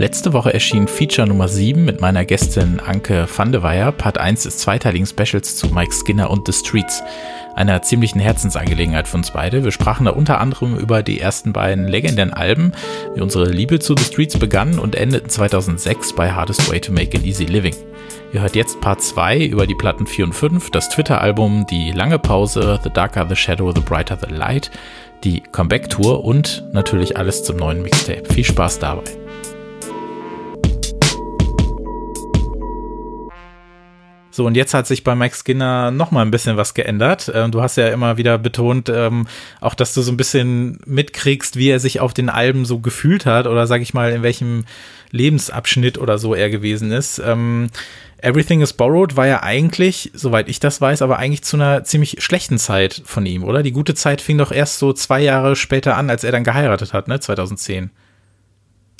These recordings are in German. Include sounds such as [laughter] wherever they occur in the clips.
Letzte Woche erschien Feature Nummer 7 mit meiner Gästin Anke van de Weyer, Part 1 des zweiteiligen Specials zu Mike Skinner und The Streets. Einer ziemlichen Herzensangelegenheit für uns beide. Wir sprachen da unter anderem über die ersten beiden legendären Alben, wie unsere Liebe zu The Streets begann und endeten 2006 bei Hardest Way to Make an Easy Living. Ihr hört jetzt Part 2 über die Platten 4 und 5, das Twitter-Album, die lange Pause, The Darker the Shadow, The Brighter the Light, die Comeback-Tour und natürlich alles zum neuen Mixtape. Viel Spaß dabei. So, und jetzt hat sich bei Mike Skinner noch mal ein bisschen was geändert. Ähm, du hast ja immer wieder betont, ähm, auch dass du so ein bisschen mitkriegst, wie er sich auf den Alben so gefühlt hat oder sag ich mal, in welchem Lebensabschnitt oder so er gewesen ist. Ähm, Everything is Borrowed war ja eigentlich, soweit ich das weiß, aber eigentlich zu einer ziemlich schlechten Zeit von ihm, oder? Die gute Zeit fing doch erst so zwei Jahre später an, als er dann geheiratet hat, ne? 2010.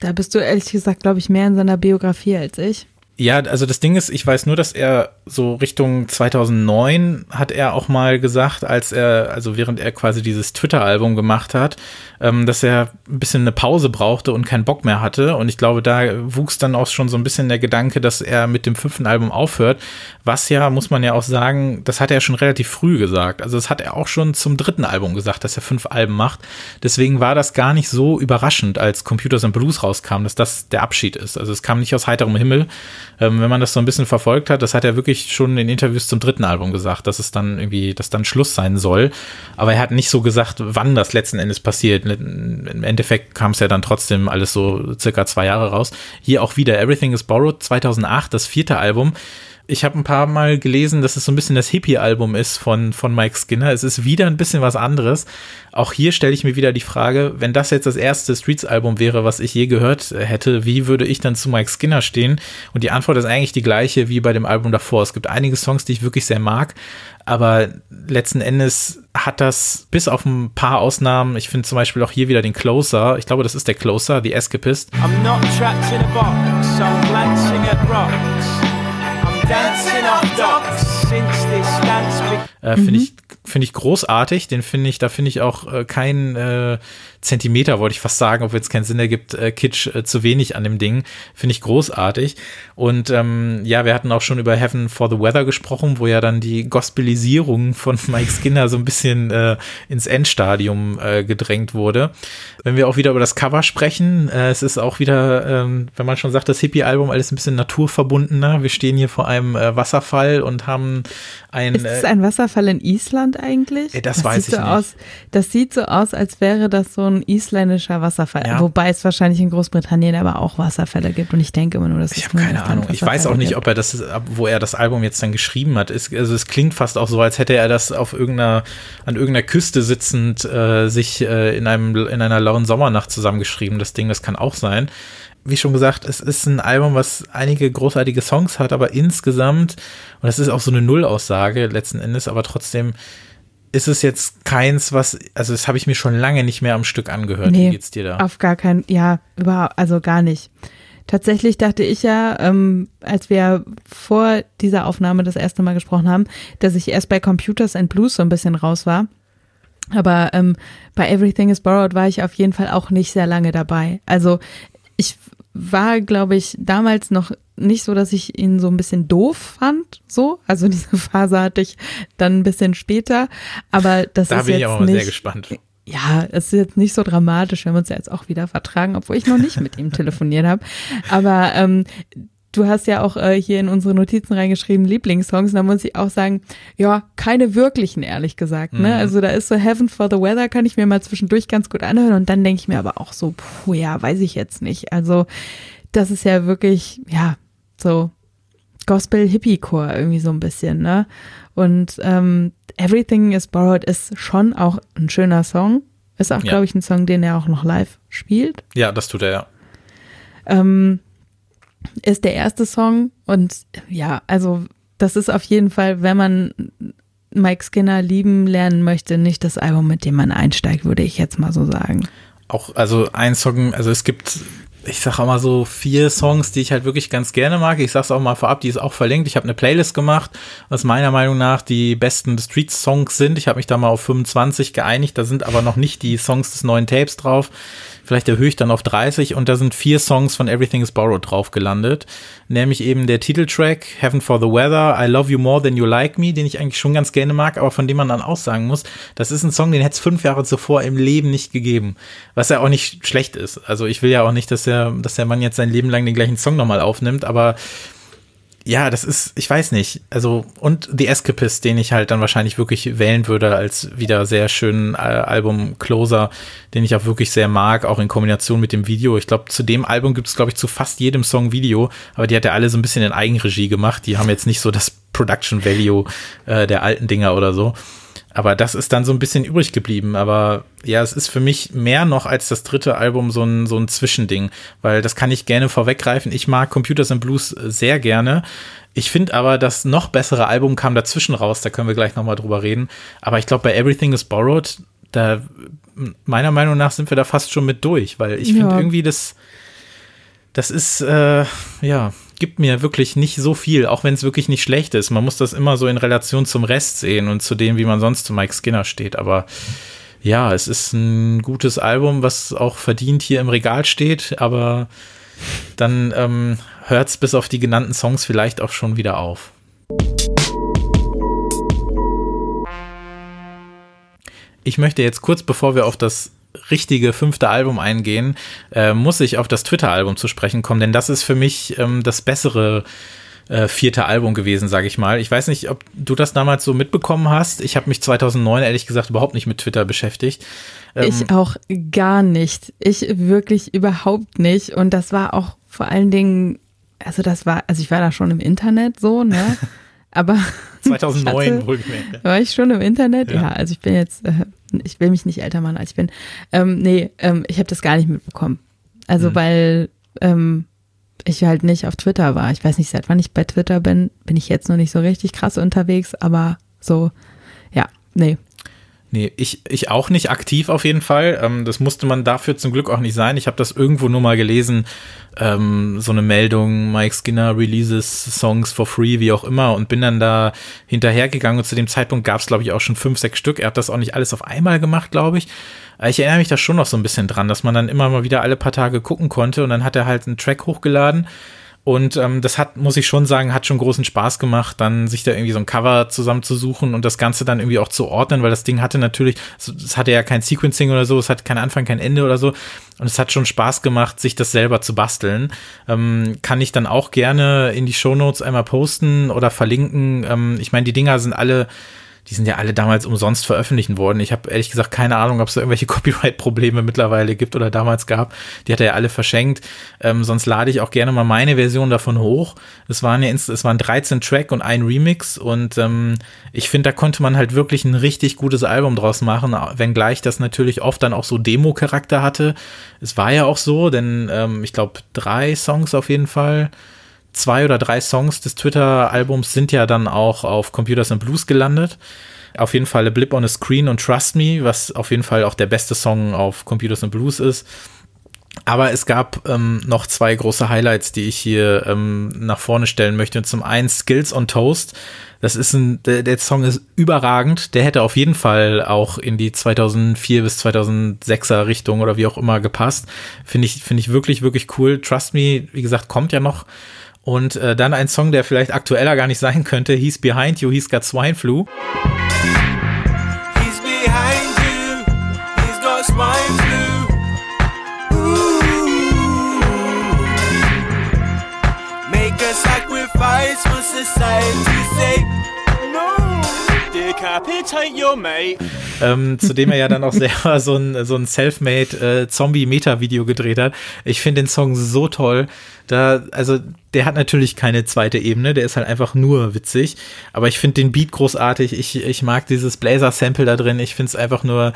Da bist du ehrlich gesagt, glaube ich, mehr in seiner Biografie als ich. Ja, also das Ding ist, ich weiß nur, dass er so Richtung 2009 hat er auch mal gesagt, als er, also während er quasi dieses Twitter-Album gemacht hat, ähm, dass er ein bisschen eine Pause brauchte und keinen Bock mehr hatte. Und ich glaube, da wuchs dann auch schon so ein bisschen der Gedanke, dass er mit dem fünften Album aufhört. Was ja, muss man ja auch sagen, das hat er schon relativ früh gesagt. Also das hat er auch schon zum dritten Album gesagt, dass er fünf Alben macht. Deswegen war das gar nicht so überraschend, als Computers and Blues rauskam, dass das der Abschied ist. Also es kam nicht aus heiterem Himmel. Ähm, wenn man das so ein bisschen verfolgt hat, das hat er wirklich schon in Interviews zum dritten Album gesagt, dass es dann irgendwie, dass dann Schluss sein soll. Aber er hat nicht so gesagt, wann das letzten Endes passiert im Endeffekt kam es ja dann trotzdem alles so circa zwei Jahre raus. Hier auch wieder Everything is Borrowed 2008, das vierte Album. Ich habe ein paar Mal gelesen, dass es so ein bisschen das Hippie-Album ist von, von Mike Skinner. Es ist wieder ein bisschen was anderes. Auch hier stelle ich mir wieder die Frage, wenn das jetzt das erste Streets-Album wäre, was ich je gehört hätte, wie würde ich dann zu Mike Skinner stehen? Und die Antwort ist eigentlich die gleiche wie bei dem Album davor. Es gibt einige Songs, die ich wirklich sehr mag, aber letzten Endes hat das bis auf ein paar Ausnahmen, ich finde zum Beispiel auch hier wieder den Closer, ich glaube, das ist der Closer, The Escapist. I'm not trapped in a box, I'm glancing at rocks. Äh, Finde mhm. ich, finde ich großartig. Den finde ich, da finde ich auch äh, kein äh, Zentimeter, wollte ich fast sagen, obwohl es keinen Sinn ergibt, äh, Kitsch äh, zu wenig an dem Ding. Finde ich großartig. Und ähm, ja, wir hatten auch schon über Heaven for the Weather gesprochen, wo ja dann die Gospelisierung von [laughs] Mike Skinner so ein bisschen äh, ins Endstadium äh, gedrängt wurde. Wenn wir auch wieder über das Cover sprechen, äh, es ist auch wieder, ähm, wenn man schon sagt, das Hippie-Album alles ein bisschen naturverbundener. Wir stehen hier vor einem äh, Wasserfall und haben ein. Ist es ein Wasserfall in Island eigentlich? Äh, das, das weiß ich so nicht. Aus, das sieht so aus, als wäre das so ein isländischer Wasserfall. Ja. Wobei es wahrscheinlich in Großbritannien aber auch Wasserfälle gibt. Und ich denke immer nur, dass ich habe keine Ahnung. Ich weiß auch nicht, ob er das, wo er das Album jetzt dann geschrieben hat. Es, also es klingt fast auch so, als hätte er das auf irgendeiner, an irgendeiner Küste sitzend äh, sich äh, in einem in einer lauen Sommernacht zusammengeschrieben. Das Ding, das kann auch sein wie schon gesagt, es ist ein Album, was einige großartige Songs hat, aber insgesamt, und das ist auch so eine Nullaussage letzten Endes, aber trotzdem ist es jetzt keins, was, also das habe ich mir schon lange nicht mehr am Stück angehört. Nee, Wie geht's dir da? Auf gar keinen, ja, überhaupt, also gar nicht. Tatsächlich dachte ich ja, ähm, als wir vor dieser Aufnahme das erste Mal gesprochen haben, dass ich erst bei Computers and Blues so ein bisschen raus war. Aber ähm, bei Everything is Borrowed war ich auf jeden Fall auch nicht sehr lange dabei. Also ich war, glaube ich, damals noch nicht so, dass ich ihn so ein bisschen doof fand, so. Also [laughs] diese Phase hatte ich dann ein bisschen später. Aber das da ist bin jetzt ich aber mal nicht, sehr gespannt. Ja, es ist jetzt nicht so dramatisch, wenn wir uns ja jetzt auch wieder vertragen, obwohl ich noch nicht mit ihm telefoniert habe. Aber ähm, du hast ja auch äh, hier in unsere Notizen reingeschrieben, Lieblingssongs. Da muss ich auch sagen, ja, keine wirklichen, ehrlich gesagt. Ne? Mhm. Also da ist so Heaven for the Weather, kann ich mir mal zwischendurch ganz gut anhören. Und dann denke ich mir aber auch so, puh, ja, weiß ich jetzt nicht. Also das ist ja wirklich, ja, so Gospel-Hippie-Chor irgendwie so ein bisschen, ne? Und ähm, Everything is Borrowed ist schon auch ein schöner Song. Ist auch, ja. glaube ich, ein Song, den er auch noch live spielt. Ja, das tut er ja. Ähm, ist der erste Song und ja, also das ist auf jeden Fall, wenn man Mike Skinner lieben lernen möchte, nicht das Album, mit dem man einsteigt, würde ich jetzt mal so sagen. Auch, also ein Song, also es gibt ich sag auch mal so vier Songs, die ich halt wirklich ganz gerne mag. Ich sag's auch mal vorab, die ist auch verlinkt. Ich habe eine Playlist gemacht, was meiner Meinung nach die besten Street-Songs sind. Ich habe mich da mal auf 25 geeinigt. Da sind aber noch nicht die Songs des neuen Tapes drauf. Vielleicht erhöhe ich dann auf 30 und da sind vier Songs von Everything is Borrowed drauf gelandet. Nämlich eben der Titeltrack Heaven for the Weather, I Love You More Than You Like Me, den ich eigentlich schon ganz gerne mag, aber von dem man dann auch sagen muss, das ist ein Song, den hätte es fünf Jahre zuvor im Leben nicht gegeben. Was ja auch nicht schlecht ist. Also ich will ja auch nicht, dass der, dass der Mann jetzt sein Leben lang den gleichen Song nochmal aufnimmt, aber ja, das ist, ich weiß nicht. Also, und The Escapist, den ich halt dann wahrscheinlich wirklich wählen würde als wieder sehr schönen äh, Album-Closer, den ich auch wirklich sehr mag, auch in Kombination mit dem Video. Ich glaube, zu dem Album gibt es, glaube ich, zu fast jedem Song Video, aber die hat er alle so ein bisschen in Eigenregie gemacht. Die haben jetzt nicht so das Production Value äh, der alten Dinger oder so. Aber das ist dann so ein bisschen übrig geblieben. Aber ja, es ist für mich mehr noch als das dritte Album so ein, so ein Zwischending, weil das kann ich gerne vorweggreifen. Ich mag Computers and Blues sehr gerne. Ich finde aber, das noch bessere Album kam dazwischen raus, da können wir gleich nochmal drüber reden. Aber ich glaube, bei Everything is Borrowed, da, meiner Meinung nach sind wir da fast schon mit durch, weil ich finde irgendwie das, das ist, äh, ja, gibt mir wirklich nicht so viel, auch wenn es wirklich nicht schlecht ist. Man muss das immer so in Relation zum Rest sehen und zu dem, wie man sonst zu Mike Skinner steht. Aber ja, es ist ein gutes Album, was auch verdient hier im Regal steht, aber dann ähm, hört es bis auf die genannten Songs vielleicht auch schon wieder auf. Ich möchte jetzt kurz, bevor wir auf das richtige fünfte Album eingehen, äh, muss ich auf das Twitter-Album zu sprechen kommen, denn das ist für mich ähm, das bessere äh, vierte Album gewesen, sage ich mal. Ich weiß nicht, ob du das damals so mitbekommen hast. Ich habe mich 2009 ehrlich gesagt überhaupt nicht mit Twitter beschäftigt. Ähm, ich auch gar nicht. Ich wirklich überhaupt nicht. Und das war auch vor allen Dingen, also das war, also ich war da schon im Internet so, ne? [laughs] Aber [laughs] 2009 wohlgemerkt. War ich schon im Internet? Ja, ja also ich bin jetzt, äh, ich will mich nicht älter machen, als ich bin. Ähm, nee, ähm, ich habe das gar nicht mitbekommen. Also mhm. weil ähm, ich halt nicht auf Twitter war. Ich weiß nicht, seit wann ich bei Twitter bin, bin ich jetzt noch nicht so richtig krass unterwegs, aber so, ja, nee, Nee, ich, ich auch nicht aktiv auf jeden Fall. Ähm, das musste man dafür zum Glück auch nicht sein. Ich habe das irgendwo nur mal gelesen, ähm, so eine Meldung, Mike Skinner releases Songs for free, wie auch immer, und bin dann da hinterhergegangen und zu dem Zeitpunkt gab es, glaube ich, auch schon fünf, sechs Stück. Er hat das auch nicht alles auf einmal gemacht, glaube ich. Ich erinnere mich da schon noch so ein bisschen dran, dass man dann immer mal wieder alle paar Tage gucken konnte und dann hat er halt einen Track hochgeladen und ähm, das hat, muss ich schon sagen, hat schon großen Spaß gemacht, dann sich da irgendwie so ein Cover zusammenzusuchen und das Ganze dann irgendwie auch zu ordnen, weil das Ding hatte natürlich, es hatte ja kein Sequencing oder so, es hat keinen Anfang, kein Ende oder so. Und es hat schon Spaß gemacht, sich das selber zu basteln. Ähm, kann ich dann auch gerne in die Shownotes einmal posten oder verlinken. Ähm, ich meine, die Dinger sind alle die sind ja alle damals umsonst veröffentlichen worden. Ich habe ehrlich gesagt keine Ahnung, ob es da irgendwelche [laughs] Copyright-Probleme mittlerweile gibt oder damals gab. Die hat er ja alle verschenkt. Ähm, sonst lade ich auch gerne mal meine Version davon hoch. Es waren ja es waren 13 Track und ein Remix und ähm, ich finde, da konnte man halt wirklich ein richtig gutes Album draus machen, wenngleich das natürlich oft dann auch so Demo-Charakter hatte. Es war ja auch so, denn ähm, ich glaube drei Songs auf jeden Fall zwei oder drei Songs des Twitter-Albums sind ja dann auch auf Computers and Blues gelandet. Auf jeden Fall A Blip on a Screen und Trust Me, was auf jeden Fall auch der beste Song auf Computers and Blues ist. Aber es gab ähm, noch zwei große Highlights, die ich hier ähm, nach vorne stellen möchte. zum einen Skills on Toast. Das ist ein, der, der, Song ist überragend. Der hätte auf jeden Fall auch in die 2004 bis 2006er Richtung oder wie auch immer gepasst. Finde ich, finde ich wirklich, wirklich cool. Trust Me, wie gesagt, kommt ja noch. Und äh, dann ein Song, der vielleicht aktueller gar nicht sein könnte, He's Behind You, He's Got Swine Flu. He's behind you, he's got swine flu. Ähm, zu dem er ja dann auch selber [laughs] so ein, so ein Selfmade äh, Zombie-Meta-Video gedreht hat. Ich finde den Song so toll. Da, also, der hat natürlich keine zweite Ebene, der ist halt einfach nur witzig. Aber ich finde den Beat großartig. Ich, ich mag dieses Blazer-Sample da drin. Ich finde es einfach nur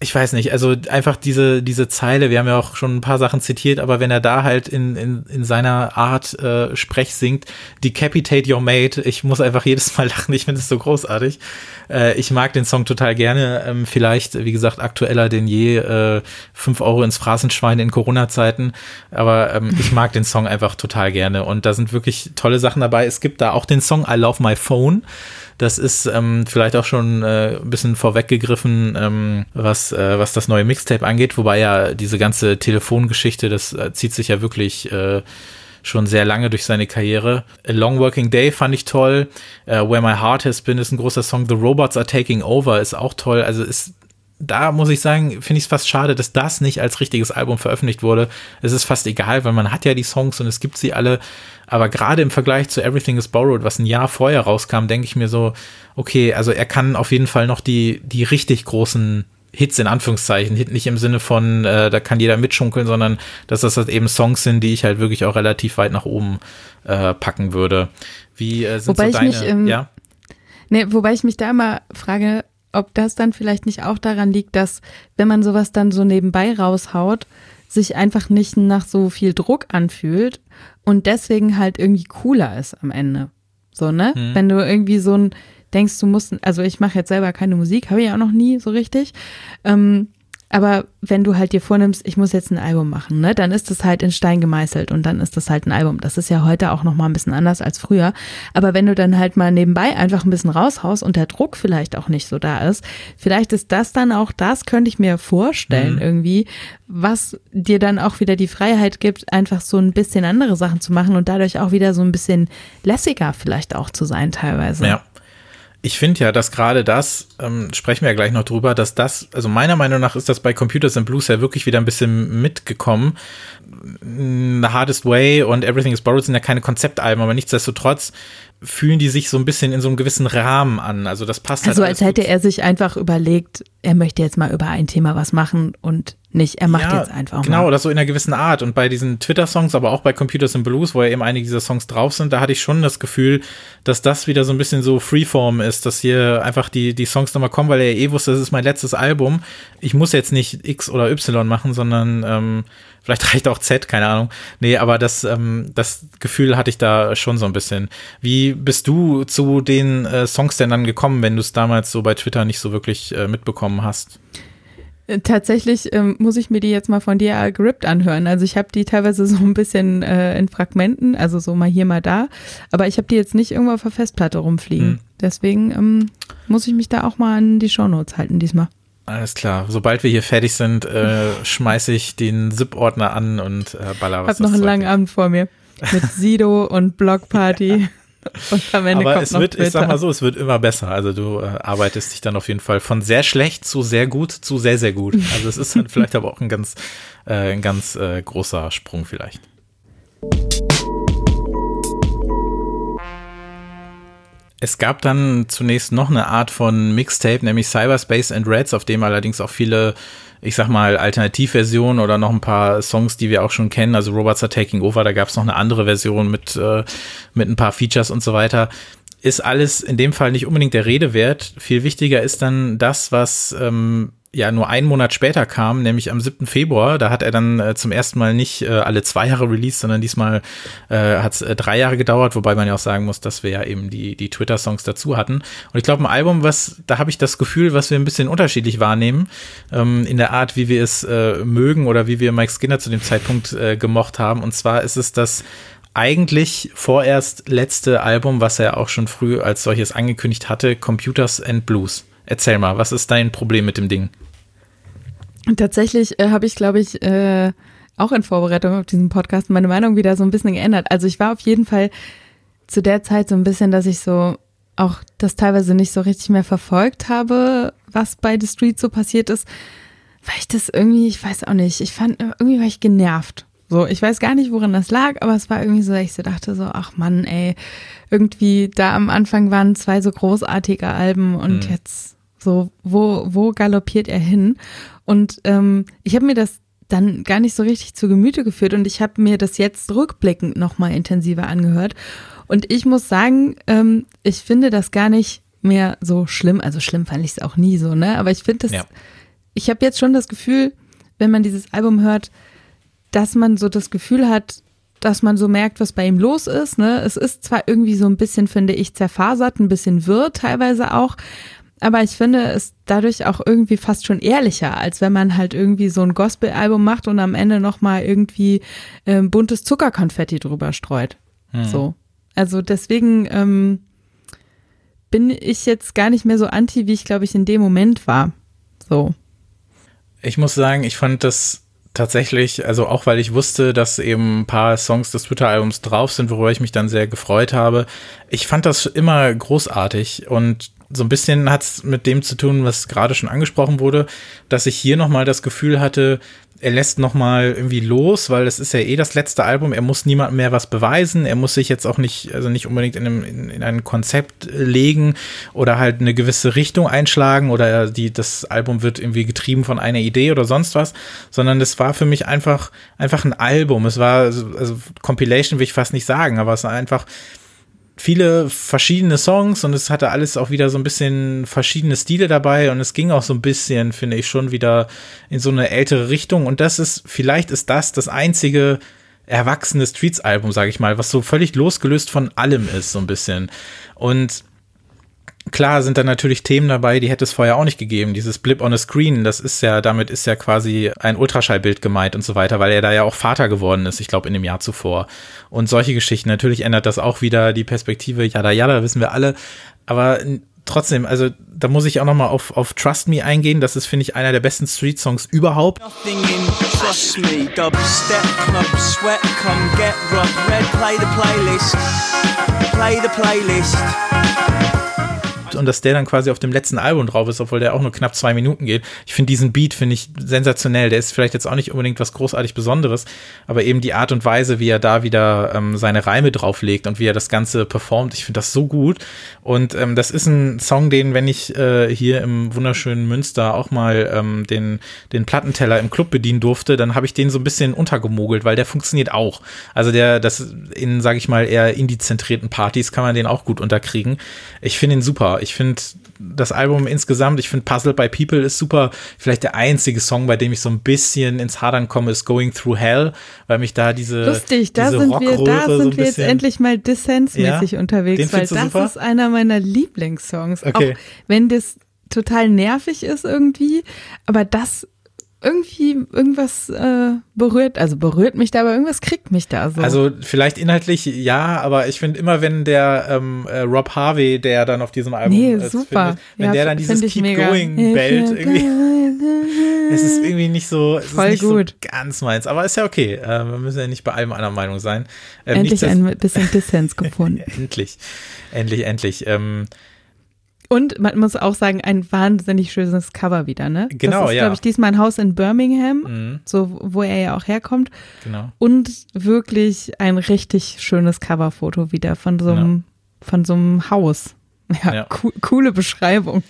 ich weiß nicht, also einfach diese, diese Zeile, wir haben ja auch schon ein paar Sachen zitiert, aber wenn er da halt in, in, in seiner Art äh, Sprech singt, Decapitate Your Mate, ich muss einfach jedes Mal [laughs] lachen, ich finde es so großartig. Äh, ich mag den Song total gerne, ähm, vielleicht, wie gesagt, aktueller denn je, äh, 5 Euro ins Phrasenschwein in Corona-Zeiten, aber ähm, ich mag den Song einfach total gerne und da sind wirklich tolle Sachen dabei. Es gibt da auch den Song I Love My Phone, das ist ähm, vielleicht auch schon äh, ein bisschen vorweggegriffen, ähm, was, äh, was das neue Mixtape angeht, wobei ja diese ganze Telefongeschichte, das äh, zieht sich ja wirklich äh, schon sehr lange durch seine Karriere. A Long Working Day fand ich toll. Uh, Where My Heart Has Been ist ein großer Song. The Robots Are Taking Over ist auch toll. Also ist da muss ich sagen, finde ich es fast schade, dass das nicht als richtiges Album veröffentlicht wurde. Es ist fast egal, weil man hat ja die Songs und es gibt sie alle. Aber gerade im Vergleich zu Everything is Borrowed, was ein Jahr vorher rauskam, denke ich mir so, okay, also er kann auf jeden Fall noch die, die richtig großen Hits in Anführungszeichen, Hit nicht im Sinne von, äh, da kann jeder mitschunkeln, sondern dass das halt eben Songs sind, die ich halt wirklich auch relativ weit nach oben äh, packen würde. Wie äh, sind wobei so deine, ich mich, ähm, ja? Nee, wobei ich mich da immer frage, ob das dann vielleicht nicht auch daran liegt, dass wenn man sowas dann so nebenbei raushaut, sich einfach nicht nach so viel Druck anfühlt und deswegen halt irgendwie cooler ist am Ende. So, ne? Hm. Wenn du irgendwie so ein denkst, du musst, also ich mache jetzt selber keine Musik, habe ich auch noch nie so richtig. Ähm, aber wenn du halt dir vornimmst, ich muss jetzt ein Album machen, ne, dann ist das halt in Stein gemeißelt und dann ist das halt ein Album. Das ist ja heute auch noch mal ein bisschen anders als früher. Aber wenn du dann halt mal nebenbei einfach ein bisschen raushaust und der Druck vielleicht auch nicht so da ist, vielleicht ist das dann auch das, könnte ich mir vorstellen mhm. irgendwie, was dir dann auch wieder die Freiheit gibt, einfach so ein bisschen andere Sachen zu machen und dadurch auch wieder so ein bisschen lässiger vielleicht auch zu sein teilweise. Ja. Ich finde ja, dass gerade das, ähm, sprechen wir ja gleich noch drüber, dass das, also meiner Meinung nach ist das bei Computers and Blues ja wirklich wieder ein bisschen mitgekommen. The Hardest Way und Everything is Borrowed sind ja keine Konzeptalben, aber nichtsdestotrotz fühlen die sich so ein bisschen in so einem gewissen Rahmen an. Also das passt halt. Also als hätte er sich einfach überlegt, er möchte jetzt mal über ein Thema was machen und nicht, er macht ja, jetzt einfach genau, mal. Genau, das so in einer gewissen Art. Und bei diesen Twitter-Songs, aber auch bei Computers and Blues, wo ja eben einige dieser Songs drauf sind, da hatte ich schon das Gefühl, dass das wieder so ein bisschen so Freeform ist, dass hier einfach die, die Songs nochmal kommen, weil er ja eh wusste, das ist mein letztes Album. Ich muss jetzt nicht X oder Y machen, sondern ähm, vielleicht [laughs] reicht auch Z, keine Ahnung. Nee, aber das, ähm, das Gefühl hatte ich da schon so ein bisschen. Wie bist du zu den äh, Songs denn dann gekommen, wenn du es damals so bei Twitter nicht so wirklich äh, mitbekommen hast? Äh, tatsächlich ähm, muss ich mir die jetzt mal von dir gerippt anhören. Also ich habe die teilweise so ein bisschen äh, in Fragmenten, also so mal hier, mal da. Aber ich habe die jetzt nicht irgendwo auf der Festplatte rumfliegen. Hm. Deswegen ähm, muss ich mich da auch mal an die Shownotes halten diesmal. Alles klar. Sobald wir hier fertig sind, äh, [laughs] schmeiße ich den ZIP-Ordner an und äh, baller was. Ich habe noch einen langen Abend vor mir mit [laughs] Sido und Blockparty. [laughs] Aber es wird, ich sag mal so, es wird immer besser. Also du äh, arbeitest dich dann auf jeden Fall von sehr schlecht zu sehr gut zu sehr, sehr gut. Also es ist dann [laughs] vielleicht aber auch ein ganz, äh, ein ganz äh, großer Sprung vielleicht. Es gab dann zunächst noch eine Art von Mixtape, nämlich Cyberspace and Reds, auf dem allerdings auch viele ich sag mal, Alternativversion oder noch ein paar Songs, die wir auch schon kennen. Also Robots are Taking Over, da gab es noch eine andere Version mit, äh, mit ein paar Features und so weiter. Ist alles in dem Fall nicht unbedingt der Rede wert. Viel wichtiger ist dann das, was ähm, ja nur einen Monat später kam, nämlich am 7. Februar. Da hat er dann äh, zum ersten Mal nicht äh, alle zwei Jahre released, sondern diesmal äh, hat es äh, drei Jahre gedauert, wobei man ja auch sagen muss, dass wir ja eben die, die Twitter-Songs dazu hatten. Und ich glaube, ein Album, was, da habe ich das Gefühl, was wir ein bisschen unterschiedlich wahrnehmen, ähm, in der Art, wie wir es äh, mögen oder wie wir Mike Skinner zu dem Zeitpunkt äh, gemocht haben. Und zwar ist es das eigentlich vorerst letzte Album, was er auch schon früh als solches angekündigt hatte, Computers and Blues. Erzähl mal, was ist dein Problem mit dem Ding? Tatsächlich äh, habe ich, glaube ich, äh, auch in Vorbereitung auf diesen Podcast meine Meinung wieder so ein bisschen geändert. Also ich war auf jeden Fall zu der Zeit so ein bisschen, dass ich so auch das teilweise nicht so richtig mehr verfolgt habe, was bei The Street so passiert ist, weil ich das irgendwie, ich weiß auch nicht, ich fand, irgendwie war ich genervt. So, ich weiß gar nicht, woran das lag, aber es war irgendwie so, dass ich so dachte so, ach Mann, ey, irgendwie da am Anfang waren zwei so großartige Alben und mhm. jetzt so, wo, wo galoppiert er hin? Und ähm, ich habe mir das dann gar nicht so richtig zu Gemüte geführt und ich habe mir das jetzt rückblickend nochmal intensiver angehört. Und ich muss sagen, ähm, ich finde das gar nicht mehr so schlimm. Also schlimm fand ich es auch nie so, ne? Aber ich finde das ja. ich habe jetzt schon das Gefühl, wenn man dieses Album hört, dass man so das Gefühl hat, dass man so merkt, was bei ihm los ist. Ne? Es ist zwar irgendwie so ein bisschen, finde ich, zerfasert, ein bisschen wirr teilweise auch, aber ich finde es dadurch auch irgendwie fast schon ehrlicher, als wenn man halt irgendwie so ein Gospel-Album macht und am Ende nochmal irgendwie äh, buntes Zuckerkonfetti drüber streut. Hm. So. Also deswegen ähm, bin ich jetzt gar nicht mehr so anti, wie ich glaube ich in dem Moment war. So. Ich muss sagen, ich fand das tatsächlich, also auch weil ich wusste, dass eben ein paar Songs des Twitter-Albums drauf sind, worüber ich mich dann sehr gefreut habe. Ich fand das immer großartig und so ein bisschen hat es mit dem zu tun, was gerade schon angesprochen wurde, dass ich hier nochmal das Gefühl hatte, er lässt nochmal irgendwie los, weil es ist ja eh das letzte Album. Er muss niemandem mehr was beweisen. Er muss sich jetzt auch nicht, also nicht unbedingt in, einem, in, in ein Konzept legen oder halt eine gewisse Richtung einschlagen oder die, das Album wird irgendwie getrieben von einer Idee oder sonst was, sondern es war für mich einfach, einfach ein Album. Es war, also Compilation will ich fast nicht sagen, aber es war einfach, viele verschiedene Songs und es hatte alles auch wieder so ein bisschen verschiedene Stile dabei und es ging auch so ein bisschen, finde ich, schon wieder in so eine ältere Richtung und das ist, vielleicht ist das das einzige erwachsene Streets-Album, sage ich mal, was so völlig losgelöst von allem ist, so ein bisschen. Und klar sind da natürlich Themen dabei, die hätte es vorher auch nicht gegeben. Dieses Blip on a Screen, das ist ja, damit ist ja quasi ein Ultraschallbild gemeint und so weiter, weil er da ja auch Vater geworden ist, ich glaube, in dem Jahr zuvor. Und solche Geschichten. Natürlich ändert das auch wieder die Perspektive, jada jada, wissen wir alle. Aber trotzdem, also da muss ich auch noch mal auf, auf Trust Me eingehen. Das ist, finde ich, einer der besten Street-Songs überhaupt. Trust me, dubstep, club, sweat, come get rock, red, play the playlist, play the playlist und dass der dann quasi auf dem letzten Album drauf ist, obwohl der auch nur knapp zwei Minuten geht. Ich finde diesen Beat, finde ich sensationell. Der ist vielleicht jetzt auch nicht unbedingt was großartig Besonderes, aber eben die Art und Weise, wie er da wieder ähm, seine Reime drauflegt und wie er das Ganze performt, ich finde das so gut. Und ähm, das ist ein Song, den, wenn ich äh, hier im wunderschönen Münster auch mal ähm, den, den Plattenteller im Club bedienen durfte, dann habe ich den so ein bisschen untergemogelt, weil der funktioniert auch. Also der, das in, sage ich mal, eher indie-zentrierten Partys kann man den auch gut unterkriegen. Ich finde ihn super. Ich finde das Album insgesamt, ich finde Puzzle by People ist super. Vielleicht der einzige Song, bei dem ich so ein bisschen ins Hadern komme, ist Going Through Hell, weil mich da diese Lustig, da diese sind wir, da sind so wir jetzt endlich mal dissensmäßig ja? unterwegs, weil das super? ist einer meiner Lieblingssongs. Okay. Auch wenn das total nervig ist irgendwie, aber das irgendwie irgendwas äh, berührt, also berührt mich da, aber irgendwas kriegt mich da so. Also vielleicht inhaltlich ja, aber ich finde immer, wenn der ähm, äh, Rob Harvey, der dann auf diesem Album nee, ist, super. Findet, wenn ja, der dann dieses Keep mega. Going bellt, irgendwie, [laughs] es ist irgendwie nicht so, es Voll ist nicht gut. so ganz meins, aber ist ja okay. Äh, wir müssen ja nicht bei allem einer Meinung sein. Ähm, endlich ein bisschen Dissens gefunden. [laughs] endlich, endlich, endlich. Ähm, und man muss auch sagen, ein wahnsinnig schönes Cover wieder, ne? Genau, das ist, ja. glaube ich, diesmal ein Haus in Birmingham, mhm. so wo er ja auch herkommt. Genau. Und wirklich ein richtig schönes Coverfoto wieder von so einem, genau. von so einem Haus. Ja, ja. Co coole Beschreibung.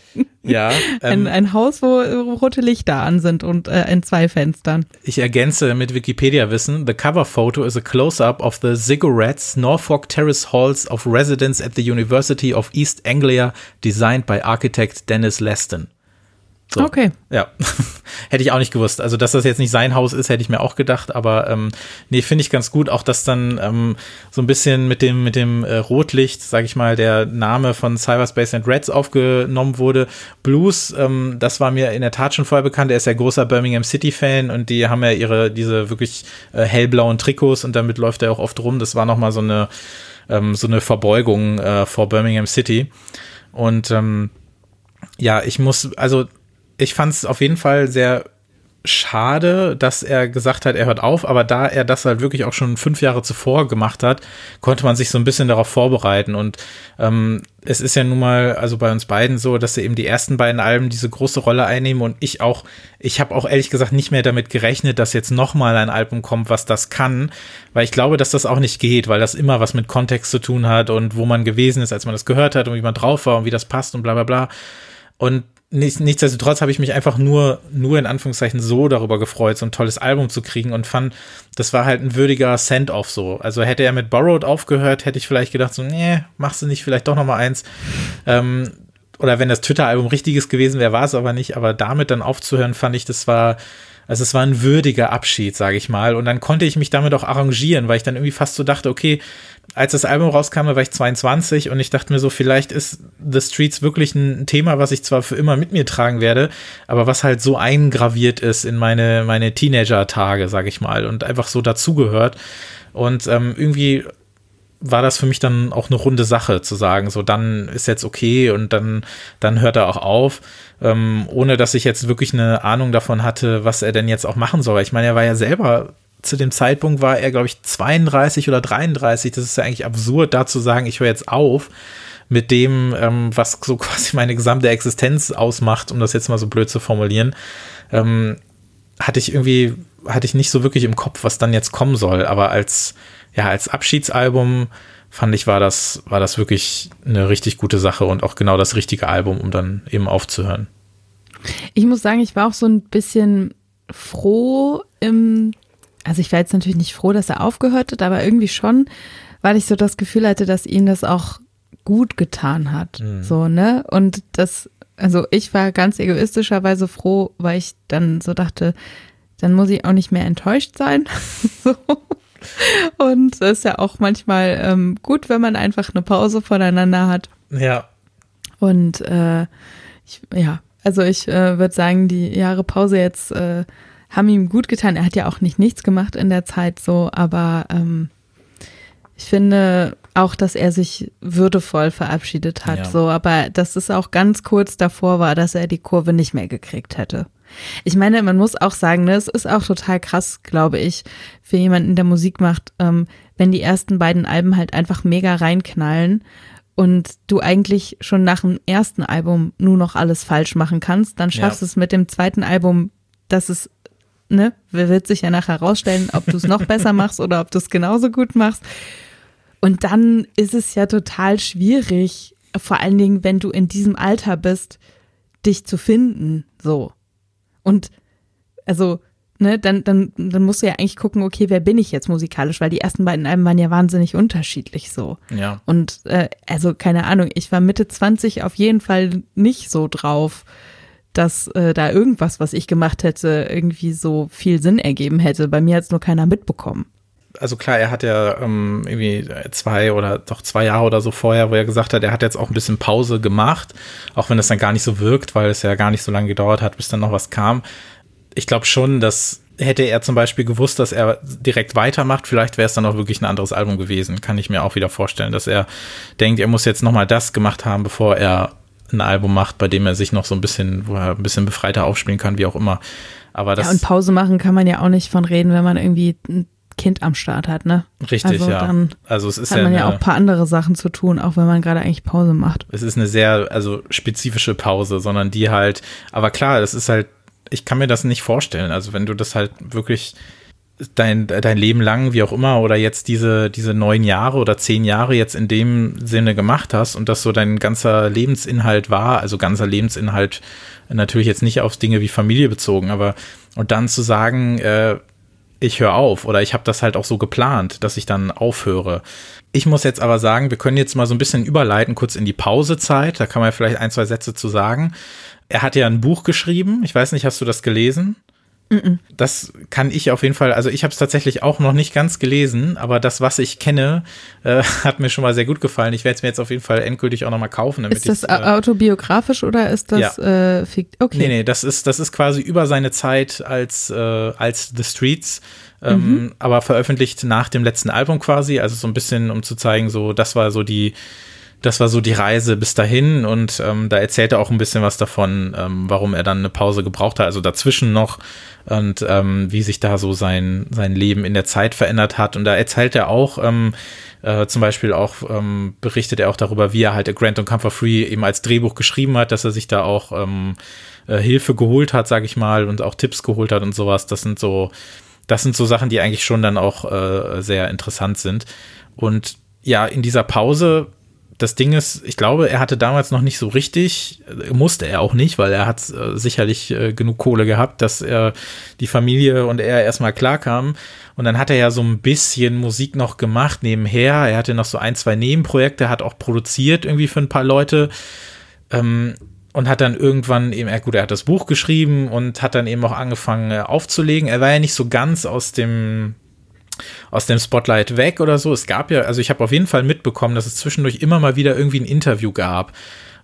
Ja. [laughs] Ähm, ein, ein, Haus, wo rote Lichter an sind und äh, in zwei Fenstern. Ich ergänze mit Wikipedia-Wissen: The cover photo is a close-up of the Ziggurats Norfolk Terrace Halls of Residence at the University of East Anglia, designed by architect Dennis Leston. So. Okay. Ja, [laughs] hätte ich auch nicht gewusst. Also, dass das jetzt nicht sein Haus ist, hätte ich mir auch gedacht. Aber ähm, nee, finde ich ganz gut. Auch, dass dann ähm, so ein bisschen mit dem mit dem äh, Rotlicht, sage ich mal, der Name von Cyberspace and Reds aufgenommen wurde. Blues, ähm, das war mir in der Tat schon vorher bekannt. Er ist ja großer Birmingham City Fan und die haben ja ihre diese wirklich äh, hellblauen Trikots und damit läuft er auch oft rum. Das war noch mal so eine ähm, so eine Verbeugung äh, vor Birmingham City und ähm, ja, ich muss also ich fand es auf jeden Fall sehr schade, dass er gesagt hat, er hört auf, aber da er das halt wirklich auch schon fünf Jahre zuvor gemacht hat, konnte man sich so ein bisschen darauf vorbereiten. Und ähm, es ist ja nun mal, also bei uns beiden so, dass eben die ersten beiden Alben diese große Rolle einnehmen und ich auch, ich habe auch ehrlich gesagt nicht mehr damit gerechnet, dass jetzt nochmal ein Album kommt, was das kann, weil ich glaube, dass das auch nicht geht, weil das immer was mit Kontext zu tun hat und wo man gewesen ist, als man das gehört hat und wie man drauf war und wie das passt und bla bla bla. Und nichtsdestotrotz habe ich mich einfach nur, nur in Anführungszeichen so darüber gefreut, so ein tolles Album zu kriegen und fand, das war halt ein würdiger Send-off so. Also hätte er mit Borrowed aufgehört, hätte ich vielleicht gedacht so, nee, machst du nicht vielleicht doch noch mal eins. Ähm, oder wenn das Twitter-Album richtiges gewesen wäre, war es aber nicht, aber damit dann aufzuhören, fand ich, das war, also es war ein würdiger Abschied, sage ich mal. Und dann konnte ich mich damit auch arrangieren, weil ich dann irgendwie fast so dachte, okay, als das Album rauskam, war ich 22 und ich dachte mir so, vielleicht ist The Streets wirklich ein Thema, was ich zwar für immer mit mir tragen werde, aber was halt so eingraviert ist in meine, meine Teenager-Tage, sage ich mal, und einfach so dazugehört. Und ähm, irgendwie war das für mich dann auch eine runde Sache zu sagen, so dann ist jetzt okay und dann, dann hört er auch auf, ähm, ohne dass ich jetzt wirklich eine Ahnung davon hatte, was er denn jetzt auch machen soll. Ich meine, er war ja selber zu dem Zeitpunkt war er, glaube ich, 32 oder 33. Das ist ja eigentlich absurd, da zu sagen, ich höre jetzt auf mit dem, ähm, was so [laughs] quasi meine gesamte Existenz ausmacht, um das jetzt mal so blöd zu formulieren. Ähm, hatte ich irgendwie, hatte ich nicht so wirklich im Kopf, was dann jetzt kommen soll. Aber als, ja, als Abschiedsalbum fand ich, war das, war das wirklich eine richtig gute Sache und auch genau das richtige Album, um dann eben aufzuhören. Ich muss sagen, ich war auch so ein bisschen froh im also ich war jetzt natürlich nicht froh, dass er aufgehört hat, aber irgendwie schon, weil ich so das Gefühl hatte, dass ihm das auch gut getan hat. Mhm. So, ne? Und das, also ich war ganz egoistischerweise froh, weil ich dann so dachte, dann muss ich auch nicht mehr enttäuscht sein. [laughs] so. Und es ist ja auch manchmal ähm, gut, wenn man einfach eine Pause voneinander hat. Ja. Und äh, ich, ja, also ich äh, würde sagen, die Jahre Pause jetzt äh, haben ihm gut getan. Er hat ja auch nicht nichts gemacht in der Zeit so, aber ähm, ich finde auch, dass er sich würdevoll verabschiedet hat, ja. so, aber dass es auch ganz kurz davor war, dass er die Kurve nicht mehr gekriegt hätte. Ich meine, man muss auch sagen, ne, es ist auch total krass, glaube ich, für jemanden, der Musik macht, ähm, wenn die ersten beiden Alben halt einfach mega reinknallen und du eigentlich schon nach dem ersten Album nur noch alles falsch machen kannst, dann schaffst du ja. es mit dem zweiten Album, dass es ne, wird sich ja nachher herausstellen, ob du es noch besser machst oder ob du es genauso gut machst. Und dann ist es ja total schwierig, vor allen Dingen, wenn du in diesem Alter bist, dich zu finden, so. Und also, ne, dann, dann, dann musst du ja eigentlich gucken, okay, wer bin ich jetzt musikalisch, weil die ersten beiden Alben waren ja wahnsinnig unterschiedlich so. Ja. Und äh, also, keine Ahnung, ich war Mitte 20 auf jeden Fall nicht so drauf dass äh, da irgendwas, was ich gemacht hätte, irgendwie so viel Sinn ergeben hätte. Bei mir hat es nur keiner mitbekommen. Also klar, er hat ja ähm, irgendwie zwei oder doch zwei Jahre oder so vorher, wo er gesagt hat, er hat jetzt auch ein bisschen Pause gemacht, auch wenn das dann gar nicht so wirkt, weil es ja gar nicht so lange gedauert hat, bis dann noch was kam. Ich glaube schon, dass hätte er zum Beispiel gewusst, dass er direkt weitermacht, vielleicht wäre es dann auch wirklich ein anderes Album gewesen, kann ich mir auch wieder vorstellen, dass er denkt, er muss jetzt nochmal das gemacht haben, bevor er ein Album macht, bei dem er sich noch so ein bisschen, wo er ein bisschen befreiter aufspielen kann, wie auch immer. Aber das ja, und Pause machen kann man ja auch nicht von reden, wenn man irgendwie ein Kind am Start hat, ne? Richtig, also ja. Dann also es ist hat ja man eine, ja auch ein paar andere Sachen zu tun, auch wenn man gerade eigentlich Pause macht. Es ist eine sehr, also spezifische Pause, sondern die halt, aber klar, das ist halt, ich kann mir das nicht vorstellen. Also wenn du das halt wirklich dein, dein Leben lang, wie auch immer, oder jetzt diese, diese neun Jahre oder zehn Jahre jetzt in dem Sinne gemacht hast und das so dein ganzer Lebensinhalt war, also ganzer Lebensinhalt natürlich jetzt nicht auf Dinge wie Familie bezogen, aber und dann zu sagen, äh, ich höre auf oder ich habe das halt auch so geplant, dass ich dann aufhöre. Ich muss jetzt aber sagen, wir können jetzt mal so ein bisschen überleiten, kurz in die Pausezeit, da kann man vielleicht ein, zwei Sätze zu sagen. Er hat ja ein Buch geschrieben, ich weiß nicht, hast du das gelesen? Das kann ich auf jeden Fall, also ich habe es tatsächlich auch noch nicht ganz gelesen, aber das, was ich kenne, äh, [laughs] hat mir schon mal sehr gut gefallen. Ich werde es mir jetzt auf jeden Fall endgültig auch nochmal kaufen. Damit ist das äh, autobiografisch oder ist das ja. äh, fikt? Okay. Nee, nee, das ist, das ist quasi über seine Zeit als, äh, als The Streets, ähm, mhm. aber veröffentlicht nach dem letzten Album quasi, also so ein bisschen, um zu zeigen, so, das war so die, das war so die Reise bis dahin und ähm, da erzählt er auch ein bisschen was davon, ähm, warum er dann eine Pause gebraucht hat, also dazwischen noch und ähm, wie sich da so sein, sein Leben in der Zeit verändert hat. Und da erzählt er auch, ähm, äh, zum Beispiel auch, ähm, berichtet er auch darüber, wie er halt A Grant und Comfort Free eben als Drehbuch geschrieben hat, dass er sich da auch ähm, äh, Hilfe geholt hat, sag ich mal, und auch Tipps geholt hat und sowas. Das sind so, das sind so Sachen, die eigentlich schon dann auch äh, sehr interessant sind. Und ja, in dieser Pause das Ding ist, ich glaube, er hatte damals noch nicht so richtig, musste er auch nicht, weil er hat äh, sicherlich äh, genug Kohle gehabt, dass er die Familie und er erstmal klarkamen. Und dann hat er ja so ein bisschen Musik noch gemacht nebenher. Er hatte noch so ein, zwei Nebenprojekte, hat auch produziert irgendwie für ein paar Leute. Ähm, und hat dann irgendwann eben, ja gut, er hat das Buch geschrieben und hat dann eben auch angefangen äh, aufzulegen. Er war ja nicht so ganz aus dem aus dem Spotlight weg oder so. Es gab ja, also ich habe auf jeden Fall mitbekommen, dass es zwischendurch immer mal wieder irgendwie ein Interview gab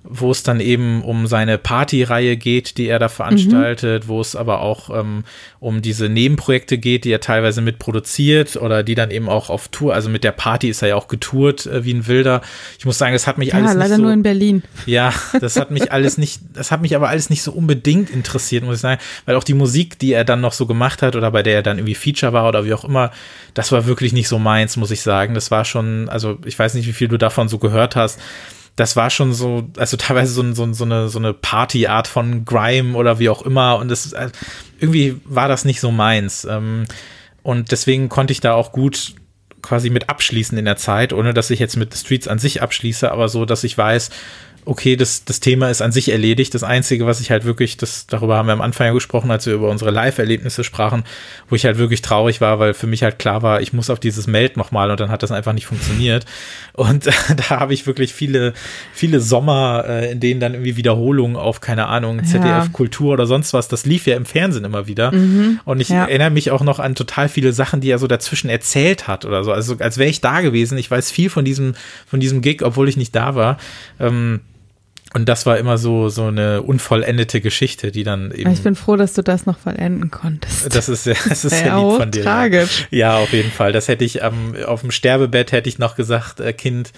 wo es dann eben um seine Partyreihe geht, die er da veranstaltet, mhm. wo es aber auch ähm, um diese Nebenprojekte geht, die er teilweise mitproduziert oder die dann eben auch auf Tour, also mit der Party ist er ja auch getourt äh, wie ein Wilder. Ich muss sagen, das hat mich ja, alles leider nicht so, nur in Berlin. Ja, das hat mich alles nicht, das hat mich aber alles nicht so unbedingt interessiert, muss ich sagen, weil auch die Musik, die er dann noch so gemacht hat oder bei der er dann irgendwie Feature war oder wie auch immer, das war wirklich nicht so meins, muss ich sagen. Das war schon, also ich weiß nicht, wie viel du davon so gehört hast das war schon so, also teilweise so, so, so eine, so eine Partyart von Grime oder wie auch immer. Und das äh, irgendwie war das nicht so meins. Ähm, und deswegen konnte ich da auch gut quasi mit abschließen in der Zeit, ohne dass ich jetzt mit Streets an sich abschließe, aber so, dass ich weiß, okay, das, das Thema ist an sich erledigt. Das Einzige, was ich halt wirklich, das, darüber haben wir am Anfang ja gesprochen, als wir über unsere Live-Erlebnisse sprachen, wo ich halt wirklich traurig war, weil für mich halt klar war, ich muss auf dieses Meld nochmal und dann hat das einfach nicht funktioniert. Und [laughs] da habe ich wirklich viele, viele Sommer, äh, in denen dann irgendwie Wiederholungen auf, keine Ahnung, ZDF ja. Kultur oder sonst was, das lief ja im Fernsehen immer wieder. Mhm, und ich ja. erinnere mich auch noch an total viele Sachen, die er so dazwischen erzählt hat oder so. Also als wäre ich da gewesen. Ich weiß viel von diesem, von diesem Gig, obwohl ich nicht da war. Ähm, und das war immer so, so eine unvollendete Geschichte, die dann eben. Ich bin froh, dass du das noch vollenden konntest. Das ist, das ist sehr lieb von dir. Tragisch. Ja, auf jeden Fall. Das hätte ich ähm, auf dem Sterbebett hätte ich noch gesagt, äh, Kind,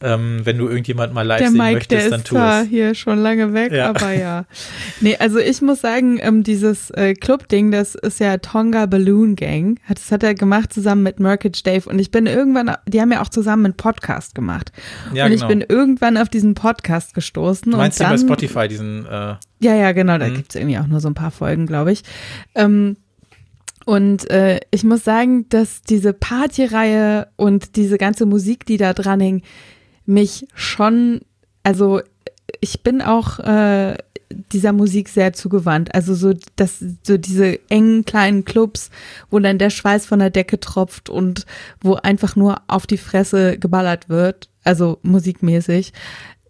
ähm, wenn du irgendjemand mal live der sehen Mike, möchtest, der dann tu es. Hier schon lange weg, ja. aber ja. [laughs] Nee, also ich muss sagen, ähm, dieses äh, Club-Ding, das ist ja Tonga Balloon Gang. Das hat er gemacht zusammen mit Merkage Dave und ich bin irgendwann, die haben ja auch zusammen einen Podcast gemacht. Ja, und genau. ich bin irgendwann auf diesen Podcast gestoßen. Du meinst und dann, bei Spotify diesen äh, Ja, ja, genau, da mhm. gibt es irgendwie auch nur so ein paar Folgen, glaube ich. Ähm, und äh, ich muss sagen, dass diese Partyreihe und diese ganze Musik, die da dran hing, mich schon, also ich bin auch äh, dieser Musik sehr zugewandt. Also so, dass so diese engen kleinen Clubs, wo dann der Schweiß von der Decke tropft und wo einfach nur auf die Fresse geballert wird, also musikmäßig.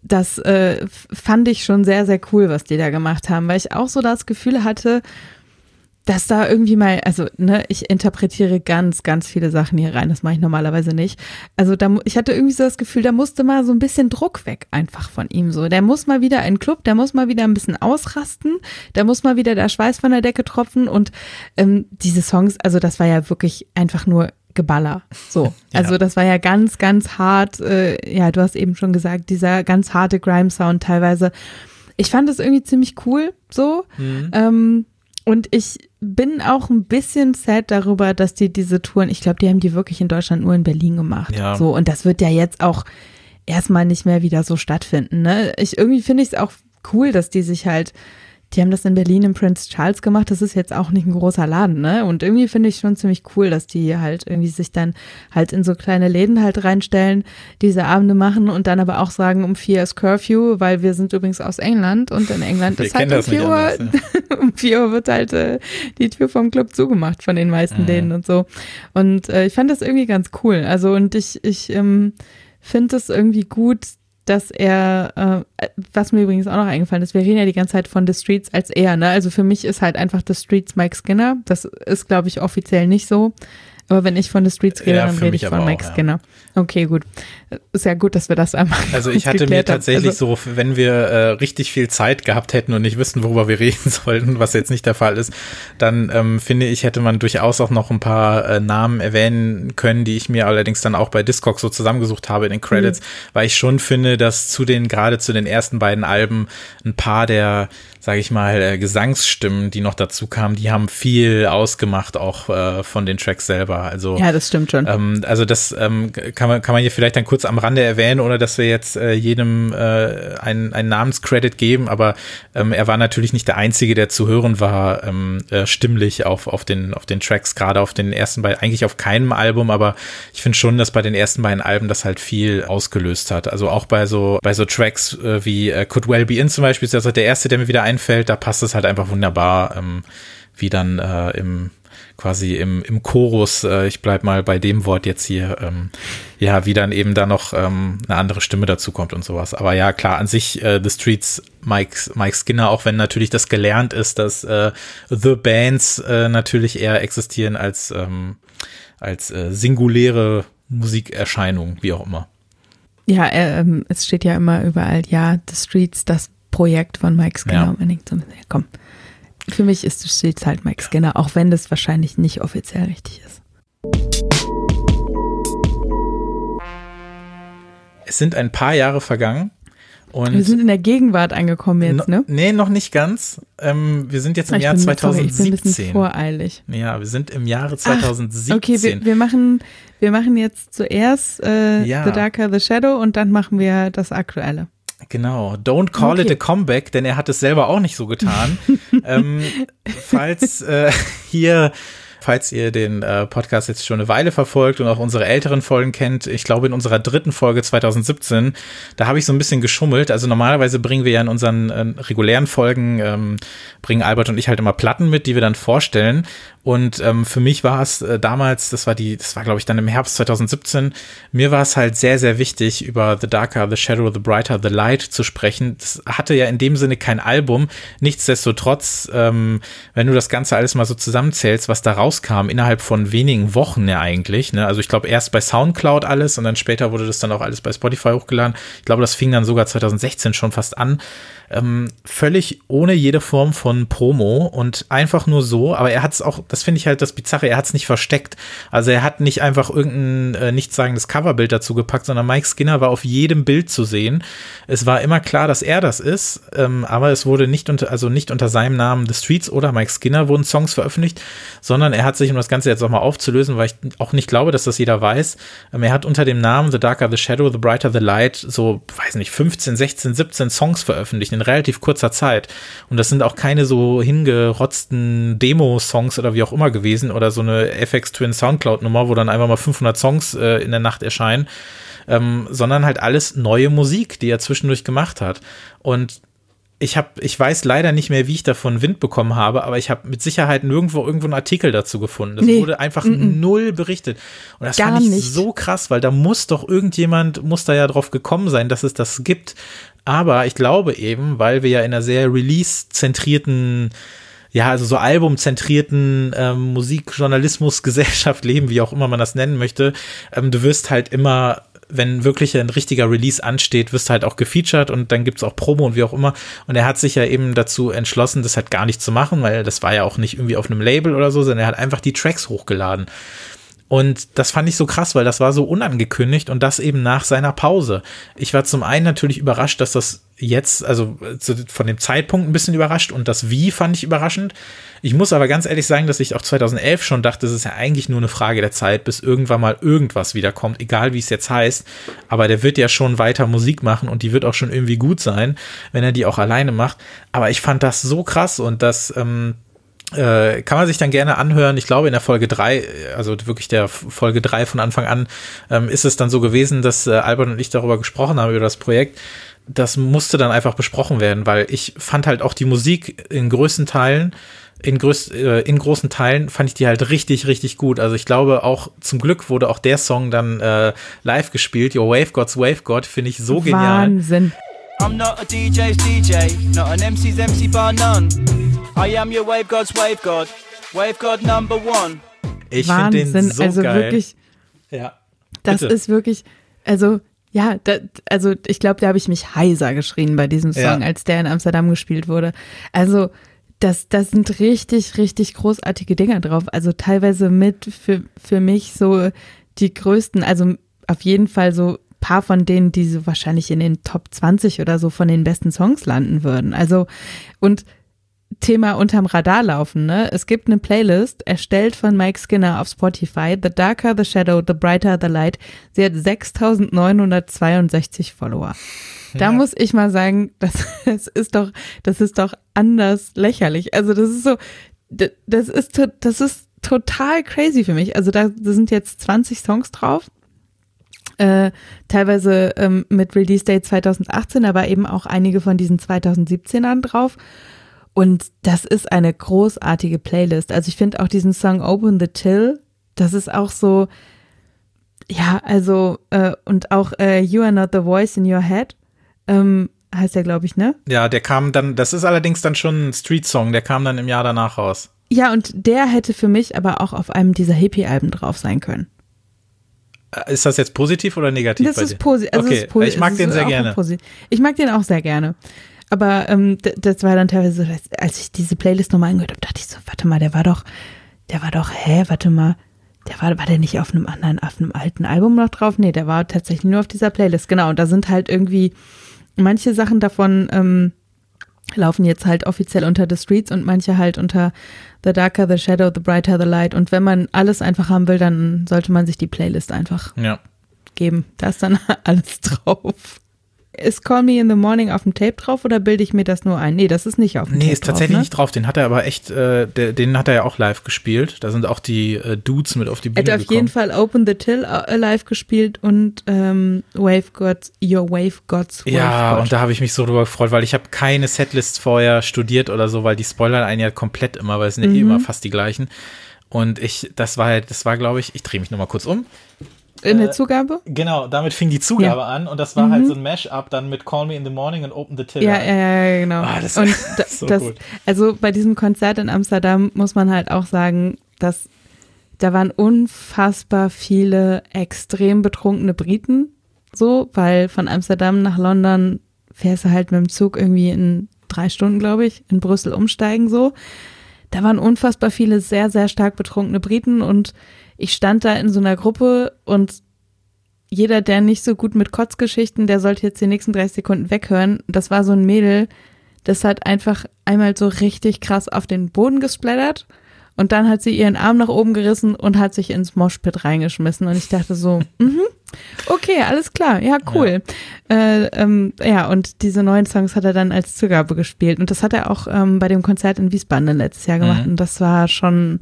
Das äh, fand ich schon sehr, sehr cool, was die da gemacht haben, weil ich auch so das Gefühl hatte, dass da irgendwie mal, also ne, ich interpretiere ganz, ganz viele Sachen hier rein. Das mache ich normalerweise nicht. Also da, ich hatte irgendwie so das Gefühl, da musste mal so ein bisschen Druck weg einfach von ihm. So, der muss mal wieder in Club, der muss mal wieder ein bisschen ausrasten, der muss mal wieder der Schweiß von der Decke tropfen und ähm, diese Songs, also das war ja wirklich einfach nur Geballer. So, [laughs] also ja. das war ja ganz, ganz hart. Äh, ja, du hast eben schon gesagt, dieser ganz harte Grime-Sound teilweise. Ich fand das irgendwie ziemlich cool, so. Mhm. Ähm, und ich bin auch ein bisschen sad darüber, dass die diese Touren, ich glaube, die haben die wirklich in Deutschland nur in Berlin gemacht. Ja. So, und das wird ja jetzt auch erstmal nicht mehr wieder so stattfinden. Ne? Ich irgendwie finde ich es auch cool, dass die sich halt die haben das in Berlin im Prince Charles gemacht. Das ist jetzt auch nicht ein großer Laden, ne? Und irgendwie finde ich schon ziemlich cool, dass die halt irgendwie sich dann halt in so kleine Läden halt reinstellen, diese Abende machen und dann aber auch sagen, um vier ist Curfew, weil wir sind übrigens aus England und in England ist halt um vier Uhr, anders, ja. [laughs] um vier Uhr wird halt äh, die Tür vom Club zugemacht von den meisten mhm. Läden und so. Und äh, ich fand das irgendwie ganz cool. Also und ich, ich ähm, finde es irgendwie gut, dass er, äh, was mir übrigens auch noch eingefallen ist, wir reden ja die ganze Zeit von The Streets als er, ne? Also für mich ist halt einfach The Streets Mike Skinner. Das ist, glaube ich, offiziell nicht so. Aber wenn ich von The Streets rede, ja, dann rede ich von Mike auch, Skinner. Ja. Okay, gut. Ist ja gut, dass wir das einmal. Also ich hatte mir tatsächlich also, so, wenn wir äh, richtig viel Zeit gehabt hätten und nicht wüssten, worüber wir [laughs] reden sollten, was jetzt nicht der Fall ist, dann ähm, finde ich, hätte man durchaus auch noch ein paar äh, Namen erwähnen können, die ich mir allerdings dann auch bei Discog so zusammengesucht habe in den Credits, mhm. weil ich schon finde, dass zu den, gerade zu den ersten beiden Alben ein paar der sage ich mal, äh, Gesangsstimmen, die noch dazu kamen, die haben viel ausgemacht, auch äh, von den Tracks selber. Also ja, das stimmt schon. Ähm, also das ähm, kann man kann man hier vielleicht dann kurz am Rande erwähnen, ohne dass wir jetzt äh, jedem äh, einen, einen Namenscredit geben. Aber ähm, er war natürlich nicht der einzige, der zu hören war, ähm, äh, stimmlich auf auf den auf den Tracks, gerade auf den ersten beiden, eigentlich auf keinem Album, aber ich finde schon, dass bei den ersten beiden Alben das halt viel ausgelöst hat. Also auch bei so bei so Tracks äh, wie äh, Could Well Be In zum Beispiel ist das der erste, der mir wieder einfällt, da passt es halt einfach wunderbar, ähm, wie dann äh, im quasi im, im Chorus, äh, ich bleib mal bei dem Wort jetzt hier, ähm, ja, wie dann eben da noch ähm, eine andere Stimme dazu kommt und sowas. Aber ja, klar, an sich äh, The Streets, Mike, Mike Skinner, auch wenn natürlich das gelernt ist, dass äh, The Bands äh, natürlich eher existieren als, ähm, als äh, singuläre Musikerscheinung, wie auch immer. Ja, äh, ähm, es steht ja immer überall, ja, The Streets, das Projekt von Mike Skinner. Ja. Und so, ja, komm, für mich ist The Streets halt Mike Skinner, auch wenn das wahrscheinlich nicht offiziell richtig ist. Es sind ein paar Jahre vergangen. Und wir sind in der Gegenwart angekommen jetzt, ne? Nee, noch nicht ganz. Ähm, wir sind jetzt im ich Jahr bin, 2017. Sorry, ich bin ein bisschen voreilig. Ja, wir sind im Jahre 2017. Ach, okay, wir, wir, machen, wir machen jetzt zuerst äh, ja. The Darker, The Shadow und dann machen wir das Aktuelle. Genau, don't call okay. it a comeback, denn er hat es selber auch nicht so getan. [laughs] ähm, falls äh, hier Falls ihr den äh, Podcast jetzt schon eine Weile verfolgt und auch unsere älteren Folgen kennt, ich glaube in unserer dritten Folge 2017, da habe ich so ein bisschen geschummelt. Also normalerweise bringen wir ja in unseren äh, regulären Folgen, ähm, bringen Albert und ich halt immer Platten mit, die wir dann vorstellen. Und ähm, für mich war es äh, damals, das war die, das war glaube ich dann im Herbst 2017, mir war es halt sehr, sehr wichtig, über The Darker, The Shadow, The Brighter, The Light zu sprechen. Das hatte ja in dem Sinne kein Album. Nichtsdestotrotz, ähm, wenn du das Ganze alles mal so zusammenzählst, was da rauskam, innerhalb von wenigen Wochen ja eigentlich. Ne? Also ich glaube erst bei Soundcloud alles und dann später wurde das dann auch alles bei Spotify hochgeladen. Ich glaube, das fing dann sogar 2016 schon fast an ähm, völlig ohne jede Form von Promo und einfach nur so, aber er hat es auch, das finde ich halt das Bizarre, er hat es nicht versteckt. Also er hat nicht einfach irgendein äh, nichtssagendes Coverbild dazu gepackt, sondern Mike Skinner war auf jedem Bild zu sehen. Es war immer klar, dass er das ist, ähm, aber es wurde nicht unter, also nicht unter seinem Namen The Streets oder Mike Skinner wurden Songs veröffentlicht, sondern er hat sich, um das Ganze jetzt auch mal aufzulösen, weil ich auch nicht glaube, dass das jeder weiß, ähm, er hat unter dem Namen The Darker the Shadow, The Brighter the Light so, weiß nicht, 15, 16, 17 Songs veröffentlicht in relativ kurzer Zeit. Und das sind auch keine so hingerotzten Demo-Songs oder wie auch immer gewesen oder so eine FX Twin Soundcloud-Nummer, wo dann einfach mal 500 Songs äh, in der Nacht erscheinen, ähm, sondern halt alles neue Musik, die er zwischendurch gemacht hat. Und ich habe, ich weiß leider nicht mehr, wie ich davon Wind bekommen habe, aber ich habe mit Sicherheit nirgendwo irgendwo einen Artikel dazu gefunden. Das nee. wurde einfach mm -mm. null berichtet. Und das Gar fand ich nicht. so krass, weil da muss doch irgendjemand, muss da ja drauf gekommen sein, dass es das gibt. Aber ich glaube eben, weil wir ja in einer sehr release-zentrierten ja, also so albumzentrierten ähm, Musikjournalismusgesellschaft [laughs] leben, wie auch immer man das nennen möchte. Ähm, du wirst halt immer wenn wirklich ein richtiger Release ansteht, wirst du halt auch gefeatured und dann gibt's auch Promo und wie auch immer. Und er hat sich ja eben dazu entschlossen, das halt gar nicht zu machen, weil das war ja auch nicht irgendwie auf einem Label oder so, sondern er hat einfach die Tracks hochgeladen. Und das fand ich so krass, weil das war so unangekündigt und das eben nach seiner Pause. Ich war zum einen natürlich überrascht, dass das jetzt, also von dem Zeitpunkt ein bisschen überrascht und das Wie fand ich überraschend. Ich muss aber ganz ehrlich sagen, dass ich auch 2011 schon dachte, es ist ja eigentlich nur eine Frage der Zeit, bis irgendwann mal irgendwas wiederkommt, egal wie es jetzt heißt. Aber der wird ja schon weiter Musik machen und die wird auch schon irgendwie gut sein, wenn er die auch alleine macht. Aber ich fand das so krass und das, ähm, äh, kann man sich dann gerne anhören. Ich glaube, in der Folge drei, also wirklich der Folge drei von Anfang an, ähm, ist es dann so gewesen, dass äh, Albert und ich darüber gesprochen haben, über das Projekt. Das musste dann einfach besprochen werden, weil ich fand halt auch die Musik in größten Teilen, in, größ, äh, in großen Teilen fand ich die halt richtig, richtig gut. Also ich glaube auch, zum Glück wurde auch der Song dann äh, live gespielt. Your Wave Gods Wave God, finde ich so genial. Wahnsinn. I'm not a DJ's DJ, not an MC's MC bar none. I am your Wave God's Wave God. Wave God number one. Ich finde den so also geil. wirklich. Ja. Das bitte. ist wirklich, also ja, da, also ich glaube, da habe ich mich heiser geschrien bei diesem Song, ja. als der in Amsterdam gespielt wurde. Also das, das sind richtig, richtig großartige Dinger drauf. Also teilweise mit für, für mich so die größten, also auf jeden Fall so paar von denen, die so wahrscheinlich in den Top 20 oder so von den besten Songs landen würden. Also, und Thema unterm Radar laufen, ne? Es gibt eine Playlist, erstellt von Mike Skinner auf Spotify, The Darker the Shadow, The Brighter the Light. Sie hat 6962 Follower. Da ja. muss ich mal sagen, [laughs] das, das ist doch, das ist doch anders lächerlich. Also das ist so, das ist, das ist total crazy für mich. Also da sind jetzt 20 Songs drauf äh, teilweise ähm, mit Release Date 2018, aber eben auch einige von diesen 2017ern drauf. Und das ist eine großartige Playlist. Also ich finde auch diesen Song Open the Till, das ist auch so, ja, also, äh, und auch äh, You Are Not the Voice in Your Head, ähm, heißt der, glaube ich, ne? Ja, der kam dann, das ist allerdings dann schon ein Street-Song, der kam dann im Jahr danach raus. Ja, und der hätte für mich aber auch auf einem dieser Hippie-Alben drauf sein können. Äh, ist das jetzt positiv oder negativ? Das ist, posi also okay. ist positiv. Ich mag den sehr gerne. Ich mag den auch sehr gerne. Aber ähm, das war dann teilweise so, als ich diese Playlist nochmal angehört habe, dachte ich so, warte mal, der war doch, der war doch, hä, warte mal, der war, war der nicht auf einem anderen, auf einem alten Album noch drauf? Nee, der war tatsächlich nur auf dieser Playlist, genau. Und da sind halt irgendwie manche Sachen davon ähm, laufen jetzt halt offiziell unter The Streets und manche halt unter The Darker, The Shadow, The Brighter, The Light. Und wenn man alles einfach haben will, dann sollte man sich die Playlist einfach ja. geben. Da ist dann [laughs] alles drauf. Ist Call Me in the Morning auf dem Tape drauf oder bilde ich mir das nur ein? Nee, das ist nicht auf dem nee, Tape Nee, ist tatsächlich drauf, ne? nicht drauf. Den hat er aber echt, äh, der, den hat er ja auch live gespielt. Da sind auch die äh, Dudes mit auf die Bühne Er hat auf jeden Fall Open the Till äh, live gespielt und ähm, Wave Gods, Your Wave Gods. Wave ja, God. und da habe ich mich so drüber gefreut, weil ich habe keine Setlists vorher studiert oder so, weil die spoilern einen ja komplett immer, weil es sind ja eh Mhm. immer fast die gleichen. Und ich, das war, das war, glaube ich, ich drehe mich nochmal kurz um. In der äh, Zugabe? Genau, damit fing die Zugabe Ja. an und das war Mhm. halt so ein Mash-up dann mit Call Me in the Morning und Open the Till. Ja, ja, ja, genau. Ah, das- und [laughs] da, so das, gut. also bei diesem Konzert in Amsterdam muss man halt auch sagen, dass da waren unfassbar viele extrem betrunkene Briten, so, weil von Amsterdam nach London fährst du halt mit dem Zug irgendwie in drei Stunden, glaube ich, in Brüssel umsteigen, so. Da waren unfassbar viele sehr, sehr stark betrunkene Briten und ich stand da in so einer Gruppe und jeder, der nicht so gut mit Kotzgeschichten, der sollte jetzt die nächsten 30 Sekunden weghören. Das war so ein Mädel, das hat einfach einmal so richtig krass auf den Boden gesplattert und dann hat sie ihren Arm nach oben gerissen und hat sich ins Moshpit reingeschmissen und ich dachte so, [laughs] mhm, okay, alles klar, ja, cool. Ja. Äh, ähm, ja, und diese neuen Songs hat er dann als Zugabe gespielt und das hat er auch ähm, bei dem Konzert in Wiesbaden letztes Jahr gemacht Mhm. und das war schon,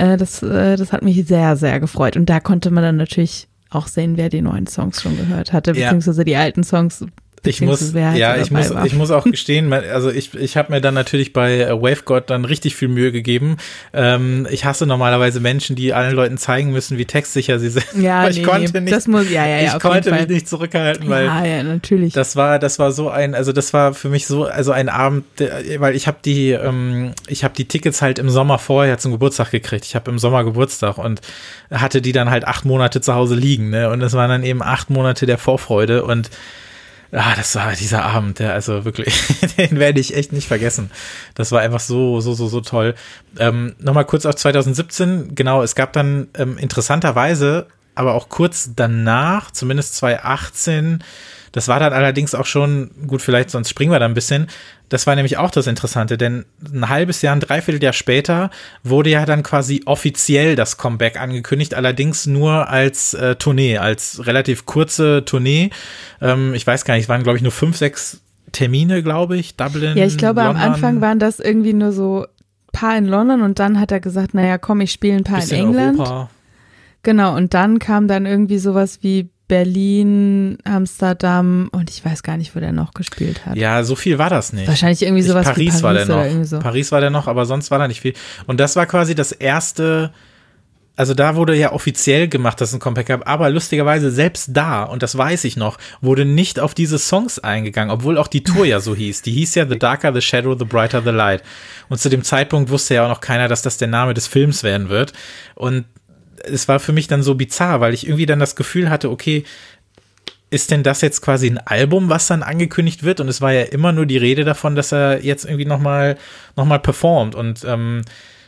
äh, das, äh, das hat mich sehr, sehr gefreut und da konnte man dann natürlich auch sehen, wer die neuen Songs schon gehört hatte, beziehungsweise die alten Songs. Ich muss, halt ja, ich muss, war. ich muss auch gestehen, also ich, ich habe mir dann natürlich bei äh, WaveGod dann richtig viel Mühe gegeben. Ähm, ich hasse normalerweise Menschen, die allen Leuten zeigen müssen, wie textsicher sie sind. ja, [laughs] Aber ich nee, konnte nee, nicht, das muss, ja, ja, ich konnte mich nicht zurückhalten, weil ja, ja, natürlich. das war, das war so ein, also das war für mich so, also ein Abend, weil ich habe die, ähm, ich habe die Tickets halt im Sommer vorher zum Geburtstag gekriegt. Ich habe im Sommer Geburtstag und hatte die dann halt acht Monate zu Hause liegen, ne? Und es waren dann eben acht Monate der Vorfreude und Ah, das war dieser Abend, der, also wirklich, [laughs] den werde ich echt nicht vergessen. Das war einfach so, so, so, so toll. Ähm, Nochmal kurz auf 2017, genau, es gab dann ähm, interessanterweise, aber auch kurz danach, zumindest 2018, das war dann allerdings auch schon, gut, vielleicht sonst springen wir da ein bisschen. Das war nämlich auch das Interessante, denn ein halbes Jahr, ein Dreivierteljahr später wurde ja dann quasi offiziell das Comeback angekündigt, allerdings nur als äh, Tournee, als relativ kurze Tournee. Ähm, ich weiß gar nicht, es waren, glaube ich, nur fünf, sechs Termine, glaube ich. Dublin. ja, ich glaube, London, am Anfang waren das irgendwie nur so paar in London und dann hat er gesagt, naja, komm, ich spiele ein paar in England. Europa. Genau, und dann kam dann irgendwie sowas wie Berlin, Amsterdam und ich weiß gar nicht, wo der noch gespielt hat. Ja, so viel war das nicht. Wahrscheinlich irgendwie Ich- sowas Paris, wie Paris war der noch. so. Paris war der noch, aber sonst war da nicht viel. Und das war quasi das erste, also da wurde ja offiziell gemacht, dass es ein Comeback gab, aber lustigerweise selbst da, und das weiß ich noch, wurde nicht auf diese Songs eingegangen, obwohl auch die Tour ja so hieß. Die hieß ja The Darker, The Shadow, The Brighter, The Light. Und zu dem Zeitpunkt wusste ja auch noch keiner, dass das der Name des Films werden wird. Und es war für mich dann so bizarr, weil ich irgendwie dann das Gefühl hatte, okay, ist denn das jetzt quasi ein Album, was dann angekündigt wird? Und es war ja immer nur die Rede davon, dass er jetzt irgendwie nochmal noch mal performt und ähm,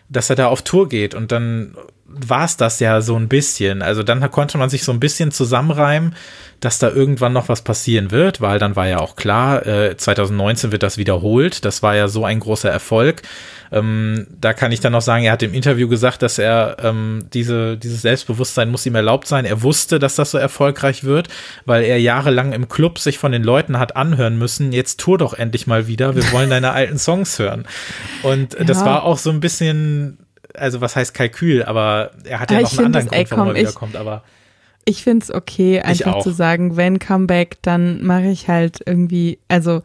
dass er da auf Tour geht. Und dann war es das ja so ein bisschen. Also dann konnte man sich so ein bisschen zusammenreimen, dass da irgendwann noch was passieren wird, weil dann war ja auch klar, äh, 2019 wird das wiederholt. Das war ja so ein großer Erfolg. Ähm, da kann ich dann noch sagen, er hat im Interview gesagt, dass er ähm, diese, dieses Selbstbewusstsein muss ihm erlaubt sein. Er wusste, dass das so erfolgreich wird, weil er jahrelang im Club sich von den Leuten hat anhören müssen, jetzt tour doch endlich mal wieder, wir wollen deine alten Songs hören. Und äh, das Ja. war auch so ein bisschen, also was heißt Kalkül, aber er hat ja Ah, noch einen anderen das- ey, Grund, warum komm, er ich- wiederkommt, aber Ich finde es okay, einfach zu sagen, wenn Comeback, dann mache ich halt irgendwie, also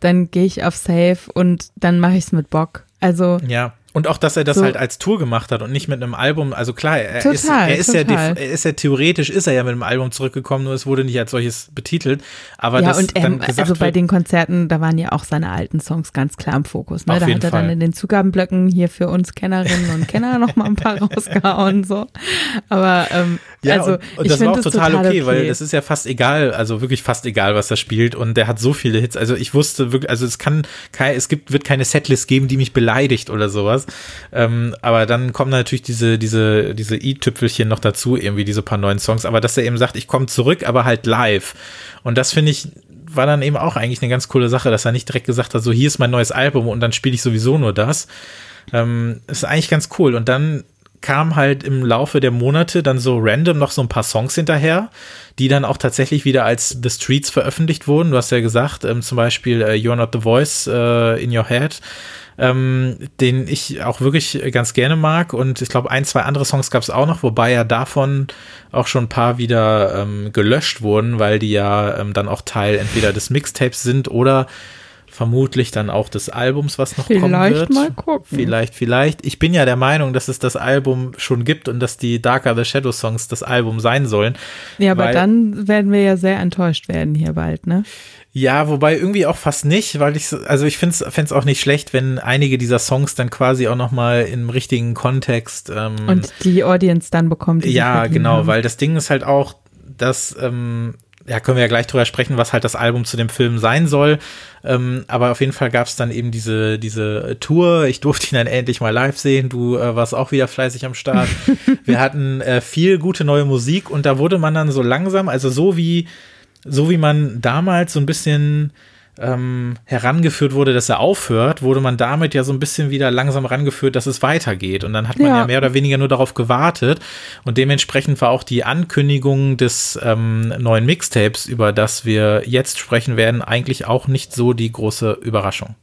dann gehe ich auf Safe und dann mache ich es mit Bock. Also ja. Und auch, dass er das so. halt als Tour gemacht hat und nicht mit einem Album. Also klar, er, total, ist, er, ist ja, er ist ja theoretisch, ist er ja mit einem Album zurückgekommen, nur es wurde nicht als solches betitelt. Aber ja, das und ähm, also bei den Konzerten, da waren ja auch seine alten Songs ganz klar im Fokus. Ne? Da hat er Fall. dann in den Zugabenblöcken hier für uns Kennerinnen und Kenner [laughs] noch mal ein paar rausgehauen. So. Aber ähm, ja, also, und, und das war auch total, total okay, okay, weil das ist ja fast egal, also wirklich fast egal, was er spielt. Und der hat so viele Hits. Also ich wusste wirklich, also es kann, es gibt, wird keine Setlist geben, die mich beleidigt oder sowas. Ähm, aber dann kommen natürlich diese, diese, diese i-Tüpfelchen noch dazu, irgendwie diese paar neuen Songs. Aber dass er eben sagt, ich komme zurück, aber halt live. Und das finde ich, war dann eben auch eigentlich eine ganz coole Sache, dass er nicht direkt gesagt hat, so hier ist mein neues Album und dann spiele ich sowieso nur das. Ähm, ist eigentlich ganz cool. Und dann kam halt im Laufe der Monate dann so random noch so ein paar Songs hinterher, die dann auch tatsächlich wieder als The Streets veröffentlicht wurden. Du hast ja gesagt, ähm, zum Beispiel äh, You're Not the Voice äh, in Your Head ähm, den ich auch wirklich ganz gerne mag. Und ich glaube, ein, zwei andere Songs gab es auch noch, wobei ja davon auch schon ein paar wieder ähm, gelöscht wurden, weil die ja ähm, dann auch Teil entweder des Mixtapes sind oder vermutlich dann auch des Albums, was noch vielleicht kommen wird. Vielleicht mal gucken. Vielleicht, vielleicht. Ich bin ja der Meinung, dass es das Album schon gibt und dass die Darker the Shadow Songs das Album sein sollen. Ja, aber dann werden wir ja sehr enttäuscht werden hier bald, ne? Ja, wobei irgendwie auch fast nicht, weil ich, also ich finde es auch nicht schlecht, wenn einige dieser Songs dann quasi auch nochmal im richtigen Kontext. Ähm, Und die Audience dann bekommt. Die ja, genau, haben. weil das Ding ist halt auch, dass, ähm, ja, können wir ja gleich drüber sprechen, was halt das Album zu dem Film sein soll. Ähm, aber auf jeden Fall gab es dann eben diese, diese Tour. Ich durfte ihn dann endlich mal live sehen. Du äh, warst auch wieder fleißig am Start. [laughs] wir hatten äh, viel gute neue Musik und da wurde man dann so langsam, also so wie so wie man damals so ein bisschen ähm, herangeführt wurde, dass er aufhört, wurde man damit ja so ein bisschen wieder langsam herangeführt, dass es weitergeht. Und dann hat man ja, ja mehr oder weniger nur darauf gewartet. Und dementsprechend war auch die Ankündigung des ähm, neuen Mixtapes, über das wir jetzt sprechen werden, eigentlich auch nicht so die große Überraschung.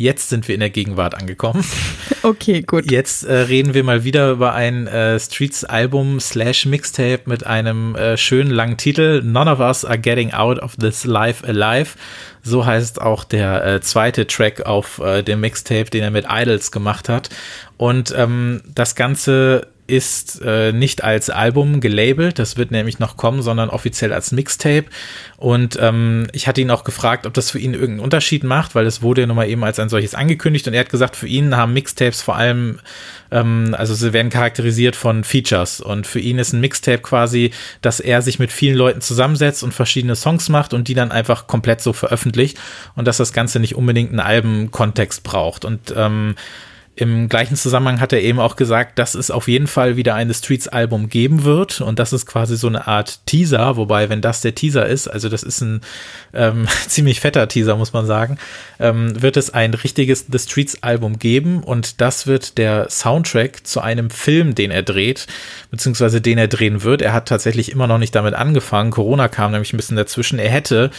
Jetzt sind wir in der Gegenwart angekommen. [laughs] Okay, gut. Jetzt äh, reden wir mal wieder über ein äh, Streets-Album slash Mixtape mit einem äh, schönen langen Titel. None of Us Are Getting Out of This Life Alive. So heißt auch der äh, zweite Track auf äh, dem Mixtape, den er mit Idols gemacht hat. Und ähm, das Ganze ist äh, nicht als Album gelabelt, das wird nämlich noch kommen, sondern offiziell als Mixtape. Und ähm, ich hatte ihn auch gefragt, ob das für ihn irgendeinen Unterschied macht, weil es wurde ja nochmal eben als ein solches angekündigt und er hat gesagt, für ihn haben Mixtapes vor allem, ähm, also sie werden charakterisiert von Features und für ihn ist ein Mixtape quasi, dass er sich mit vielen Leuten zusammensetzt und verschiedene Songs macht und die dann einfach komplett so veröffentlicht und dass das Ganze nicht unbedingt einen Albenkontext braucht. Und ähm, im gleichen Zusammenhang hat er eben auch gesagt, dass es auf jeden Fall wieder ein Streets-Album geben wird und das ist quasi so eine Art Teaser, wobei, wenn das der Teaser ist, also das ist ein ähm, [laughs] ziemlich fetter Teaser, muss man sagen, ähm, wird es ein richtiges The Streets-Album geben und das wird der Soundtrack zu einem Film, den er dreht, beziehungsweise den er drehen wird. Er hat tatsächlich immer noch nicht damit angefangen. Corona kam nämlich ein bisschen dazwischen. Er hätte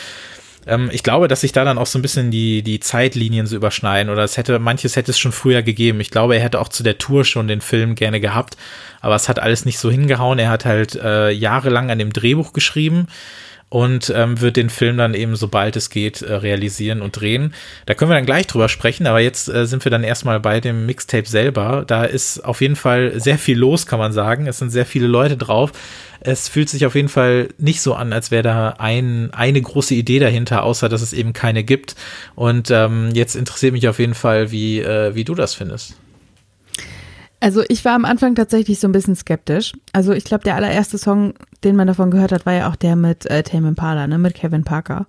ähm, ich glaube, dass sich da dann auch so ein bisschen die, die Zeitlinien so überschneiden oder es hätte, manches hätte es schon früher gegeben. Ich glaube, er hätte auch zu der Tour schon den Film gerne gehabt, aber es hat alles nicht so hingehauen. Er hat halt äh, jahrelang an dem Drehbuch geschrieben und ähm, wird den Film dann eben, sobald es geht, äh, realisieren und drehen. Da können wir dann gleich drüber sprechen, aber jetzt äh, sind wir dann erstmal bei dem Mixtape selber. Da ist auf jeden Fall sehr viel los, kann man sagen. Es sind sehr viele Leute drauf. Es fühlt sich auf jeden Fall nicht so an, als wäre da ein, eine große Idee dahinter, außer dass es eben keine gibt. Und ähm, jetzt interessiert mich auf jeden Fall, wie, äh, wie du das findest. Also ich war am Anfang tatsächlich so ein bisschen skeptisch. Also ich glaube, der allererste Song, den man davon gehört hat, war ja auch der mit äh, Tame Impala, ne, mit Kevin Parker.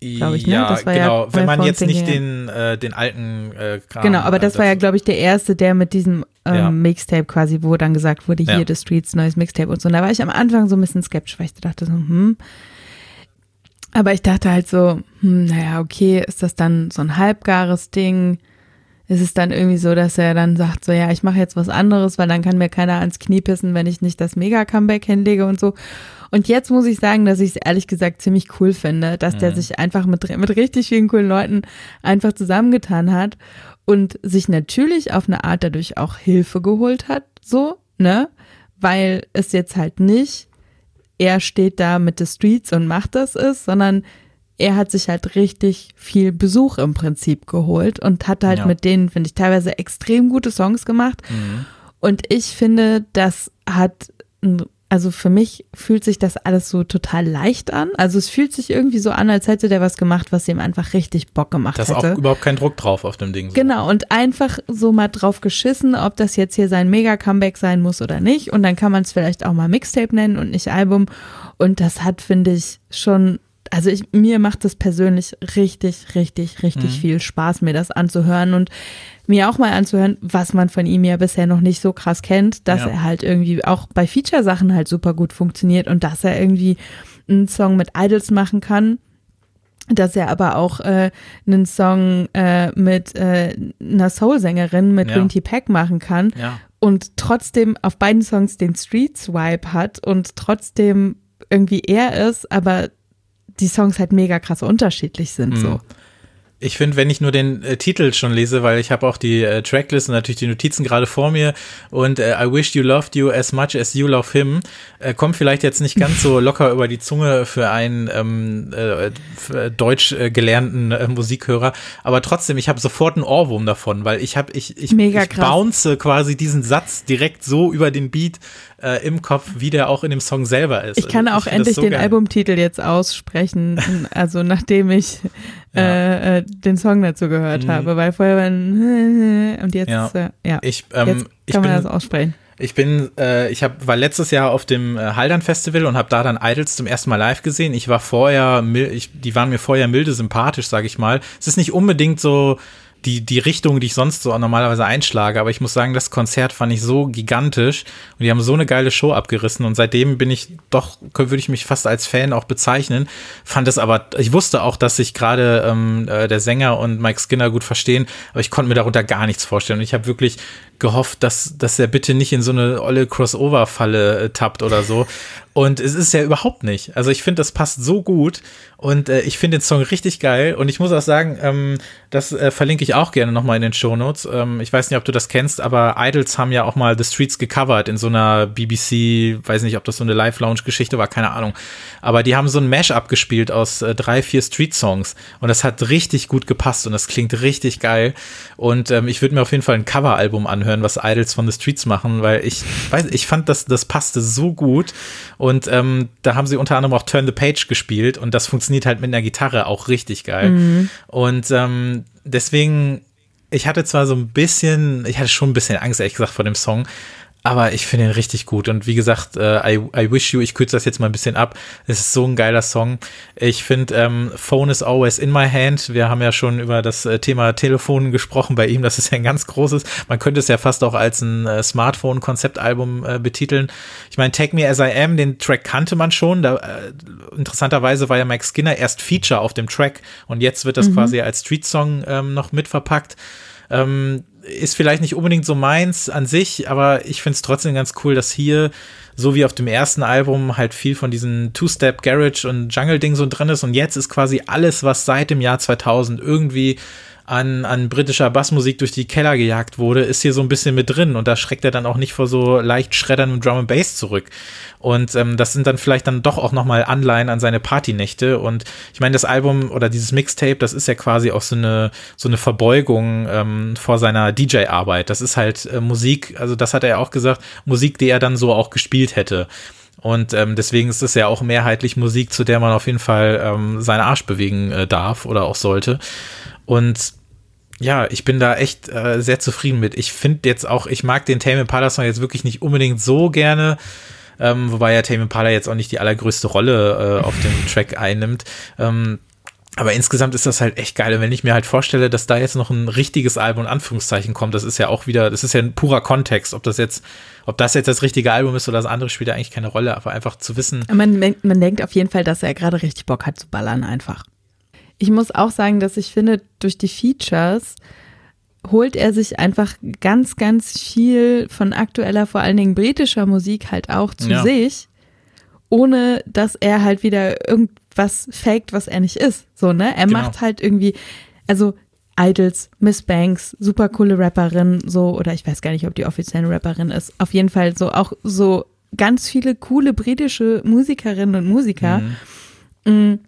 Glaube ich, ne? Ja, das war genau. Ja Wenn man jetzt nicht den, äh, den alten äh, Kram, Genau, aber das äh, war ja, glaube ich, der erste, der mit diesem ähm, ja. Mixtape quasi, wo dann gesagt wurde, hier, ja. The Streets, neues Mixtape und so. Und da war ich am Anfang so ein bisschen skeptisch, weil ich dachte so, hm. Aber ich dachte halt so, hm, naja, okay, ist das dann so ein halbgares Ding? Ist es dann irgendwie so, dass er dann sagt, so ja, ich mache jetzt was anderes, weil dann kann mir keiner ans Knie pissen, wenn ich nicht das Mega-Comeback hinlege und so. Und jetzt muss ich sagen, dass ich es ehrlich gesagt ziemlich cool finde, dass mhm. der sich einfach mit, mit richtig vielen coolen Leuten einfach zusammengetan hat und sich natürlich auf eine Art dadurch auch Hilfe geholt hat, so, ne? Weil es jetzt halt nicht er steht da mit The Streets und macht das ist, sondern er hat sich halt richtig viel Besuch im Prinzip geholt und hat halt Ja. mit denen, finde ich, teilweise extrem gute Songs gemacht. Mhm. Und ich finde, das hat, also für mich fühlt sich das alles so total leicht an. Also es fühlt sich irgendwie so an, als hätte der was gemacht, was ihm einfach richtig Bock gemacht Da ist auch überhaupt kein Druck drauf auf dem Ding. So. Genau, und einfach so mal drauf geschissen, ob das jetzt hier sein Mega-Comeback sein muss oder nicht. Und dann kann man es vielleicht auch mal Mixtape nennen und nicht Album. Und das hat, finde ich, schon, also ich, mir macht es persönlich richtig, richtig, richtig Mhm. viel Spaß, mir das anzuhören und mir auch mal anzuhören, was man von ihm ja bisher noch nicht so krass kennt, dass Ja. er halt irgendwie auch bei Feature-Sachen halt super gut funktioniert und dass er irgendwie einen Song mit Idols machen kann dass er aber auch äh, einen Song äh, mit äh, einer Soul-Sängerin mit Ja. Green Tea Pack machen kann Ja. und trotzdem auf beiden Songs den Street-Swipe hat und trotzdem irgendwie er ist, aber die Songs halt mega krass unterschiedlich sind. So. Ich finde, wenn ich nur den äh, Titel schon lese, weil ich habe auch die äh, Tracklist und natürlich die Notizen gerade vor mir und äh, I wish you loved you as much as you love him, äh, kommt vielleicht jetzt nicht ganz so [laughs] locker über die Zunge für einen ähm, äh, für deutsch äh, gelernten äh, Musikhörer, aber trotzdem, ich habe sofort einen Ohrwurm davon, weil ich habe ich ich, Mega ich bounce quasi diesen Satz direkt so über den Beat äh, im Kopf, wie der auch in dem Song selber ist. Ich kann auch das endlich so den geil. Albumtitel jetzt aussprechen, [laughs] also nachdem ich äh, äh, den Song dazu gehört habe, weil vorher war ein [laughs] und jetzt, Mhm. Ja. äh, ja, Ich, ähm, jetzt ich kann man bin, das aussprechen. Ich bin, äh, ich hab, war letztes Jahr auf dem äh, Haldern Festival und habe da dann Idols zum ersten Mal live gesehen. Ich war vorher, ich, die waren mir vorher milde sympathisch, sage ich mal. Es ist nicht unbedingt so die, die Richtung, die ich sonst so normalerweise einschlage, aber ich muss sagen, das Konzert fand ich so gigantisch und die haben so eine geile Show abgerissen und seitdem bin ich doch, würde ich mich fast als Fan auch bezeichnen. Fand es aber, ich wusste auch, dass sich gerade ähm, äh, der Sänger und Mike Skinner gut verstehen, aber ich konnte mir darunter gar nichts vorstellen. Und ich habe wirklich gehofft, dass, dass er bitte nicht in so eine olle Crossover-Falle äh, tappt oder so. Und es ist ja überhaupt nicht. Also ich finde, das passt so gut und äh, ich finde den Song richtig geil. Und ich muss auch sagen, ähm, das äh, verlinke ich auch gerne nochmal in den Shownotes. Ähm, ich weiß nicht, ob du das kennst, aber Idols haben ja auch mal The Streets gecovert in so einer BBC, weiß nicht, ob das so eine Live-Lounge-Geschichte war, keine Ahnung. Aber die haben so ein Mash-up gespielt aus äh, drei, vier Street-Songs und das hat richtig gut gepasst und das klingt richtig geil. Und ähm, ich würde mir auf jeden Fall ein Cover-Album anhören, was Idols von The Streets machen, weil ich weiß, ich fand, das, das passte so gut. Und ähm, da haben sie unter anderem auch Turn the Page gespielt und das funktioniert halt mit einer Gitarre auch richtig geil. Und ähm, deswegen, ich hatte zwar so ein bisschen, ich hatte schon ein bisschen Angst, ehrlich gesagt, vor dem Song, aber ich finde ihn richtig gut. Und wie gesagt, äh, I, I Wish You, ich kürze das jetzt mal ein bisschen ab. Es ist so ein geiler Song. Ich finde, ähm, Phone is always in my hand. Wir haben ja schon über das äh, Thema Telefon gesprochen bei ihm. Das ist ja ein ganz großes. Man könnte es ja fast auch als ein äh, Smartphone-Konzeptalbum äh, betiteln. Ich meine, Take Me As I Am, den Track kannte man schon. Da, äh, interessanterweise war ja Mike Skinner erst Feature auf dem Track und jetzt wird das quasi als Street-Song ähm, noch mitverpackt. Ähm, ist vielleicht nicht unbedingt so meins an sich, aber ich finde es trotzdem ganz cool, dass hier, so wie auf dem ersten Album, halt viel von diesen Two-Step Garage und Jungle-Ding so drin ist. Und jetzt ist quasi alles, was seit dem Jahr 2000 irgendwie an, an britischer Bassmusik durch die Keller gejagt wurde, ist hier so ein bisschen mit drin und da schreckt er dann auch nicht vor so leicht schredderndem Drum and Bass zurück. Und ähm, das sind dann vielleicht dann doch auch nochmal Anleihen an seine Partynächte. Und ich meine, das Album oder dieses Mixtape, das ist ja quasi auch so eine, so eine Verbeugung ähm, vor seiner DJ-Arbeit. Das ist halt äh, Musik, also das hat er ja auch gesagt, Musik, die er dann so auch gespielt hätte. Und ähm, deswegen ist es ja auch mehrheitlich Musik, zu der man auf jeden Fall ähm, seinen Arsch bewegen äh, darf oder auch sollte. Und ja, ich bin da echt äh, sehr zufrieden mit. Ich finde jetzt auch, ich mag den Tame Impala Song jetzt wirklich nicht unbedingt so gerne. Ähm, wobei ja Tame Impala jetzt auch nicht die allergrößte Rolle äh, auf dem Track einnimmt. Ähm, aber insgesamt ist das halt echt geil. Und wenn ich mir halt vorstelle, dass da jetzt noch ein richtiges Album in Anführungszeichen kommt, das ist ja auch wieder, das ist ja ein purer Kontext. Ob das jetzt, ob das jetzt das richtige Album ist oder das andere spielt ja eigentlich keine Rolle. Aber einfach zu wissen, Man, man denkt auf jeden Fall, dass er gerade richtig Bock hat zu ballern einfach. Ich muss auch sagen, dass ich finde, durch die Features holt er sich einfach ganz, ganz viel von aktueller, vor allen Dingen britischer Musik halt auch zu Ja. sich, ohne dass er halt wieder irgendwas faked, was er nicht ist. So, ne? Er Genau. macht halt irgendwie, also Idols, Miss Banks, super coole Rapperin, so, oder ich weiß gar nicht, ob die offizielle Rapperin ist. Auf jeden Fall so auch so ganz viele coole britische Musikerinnen und Musiker. Mhm.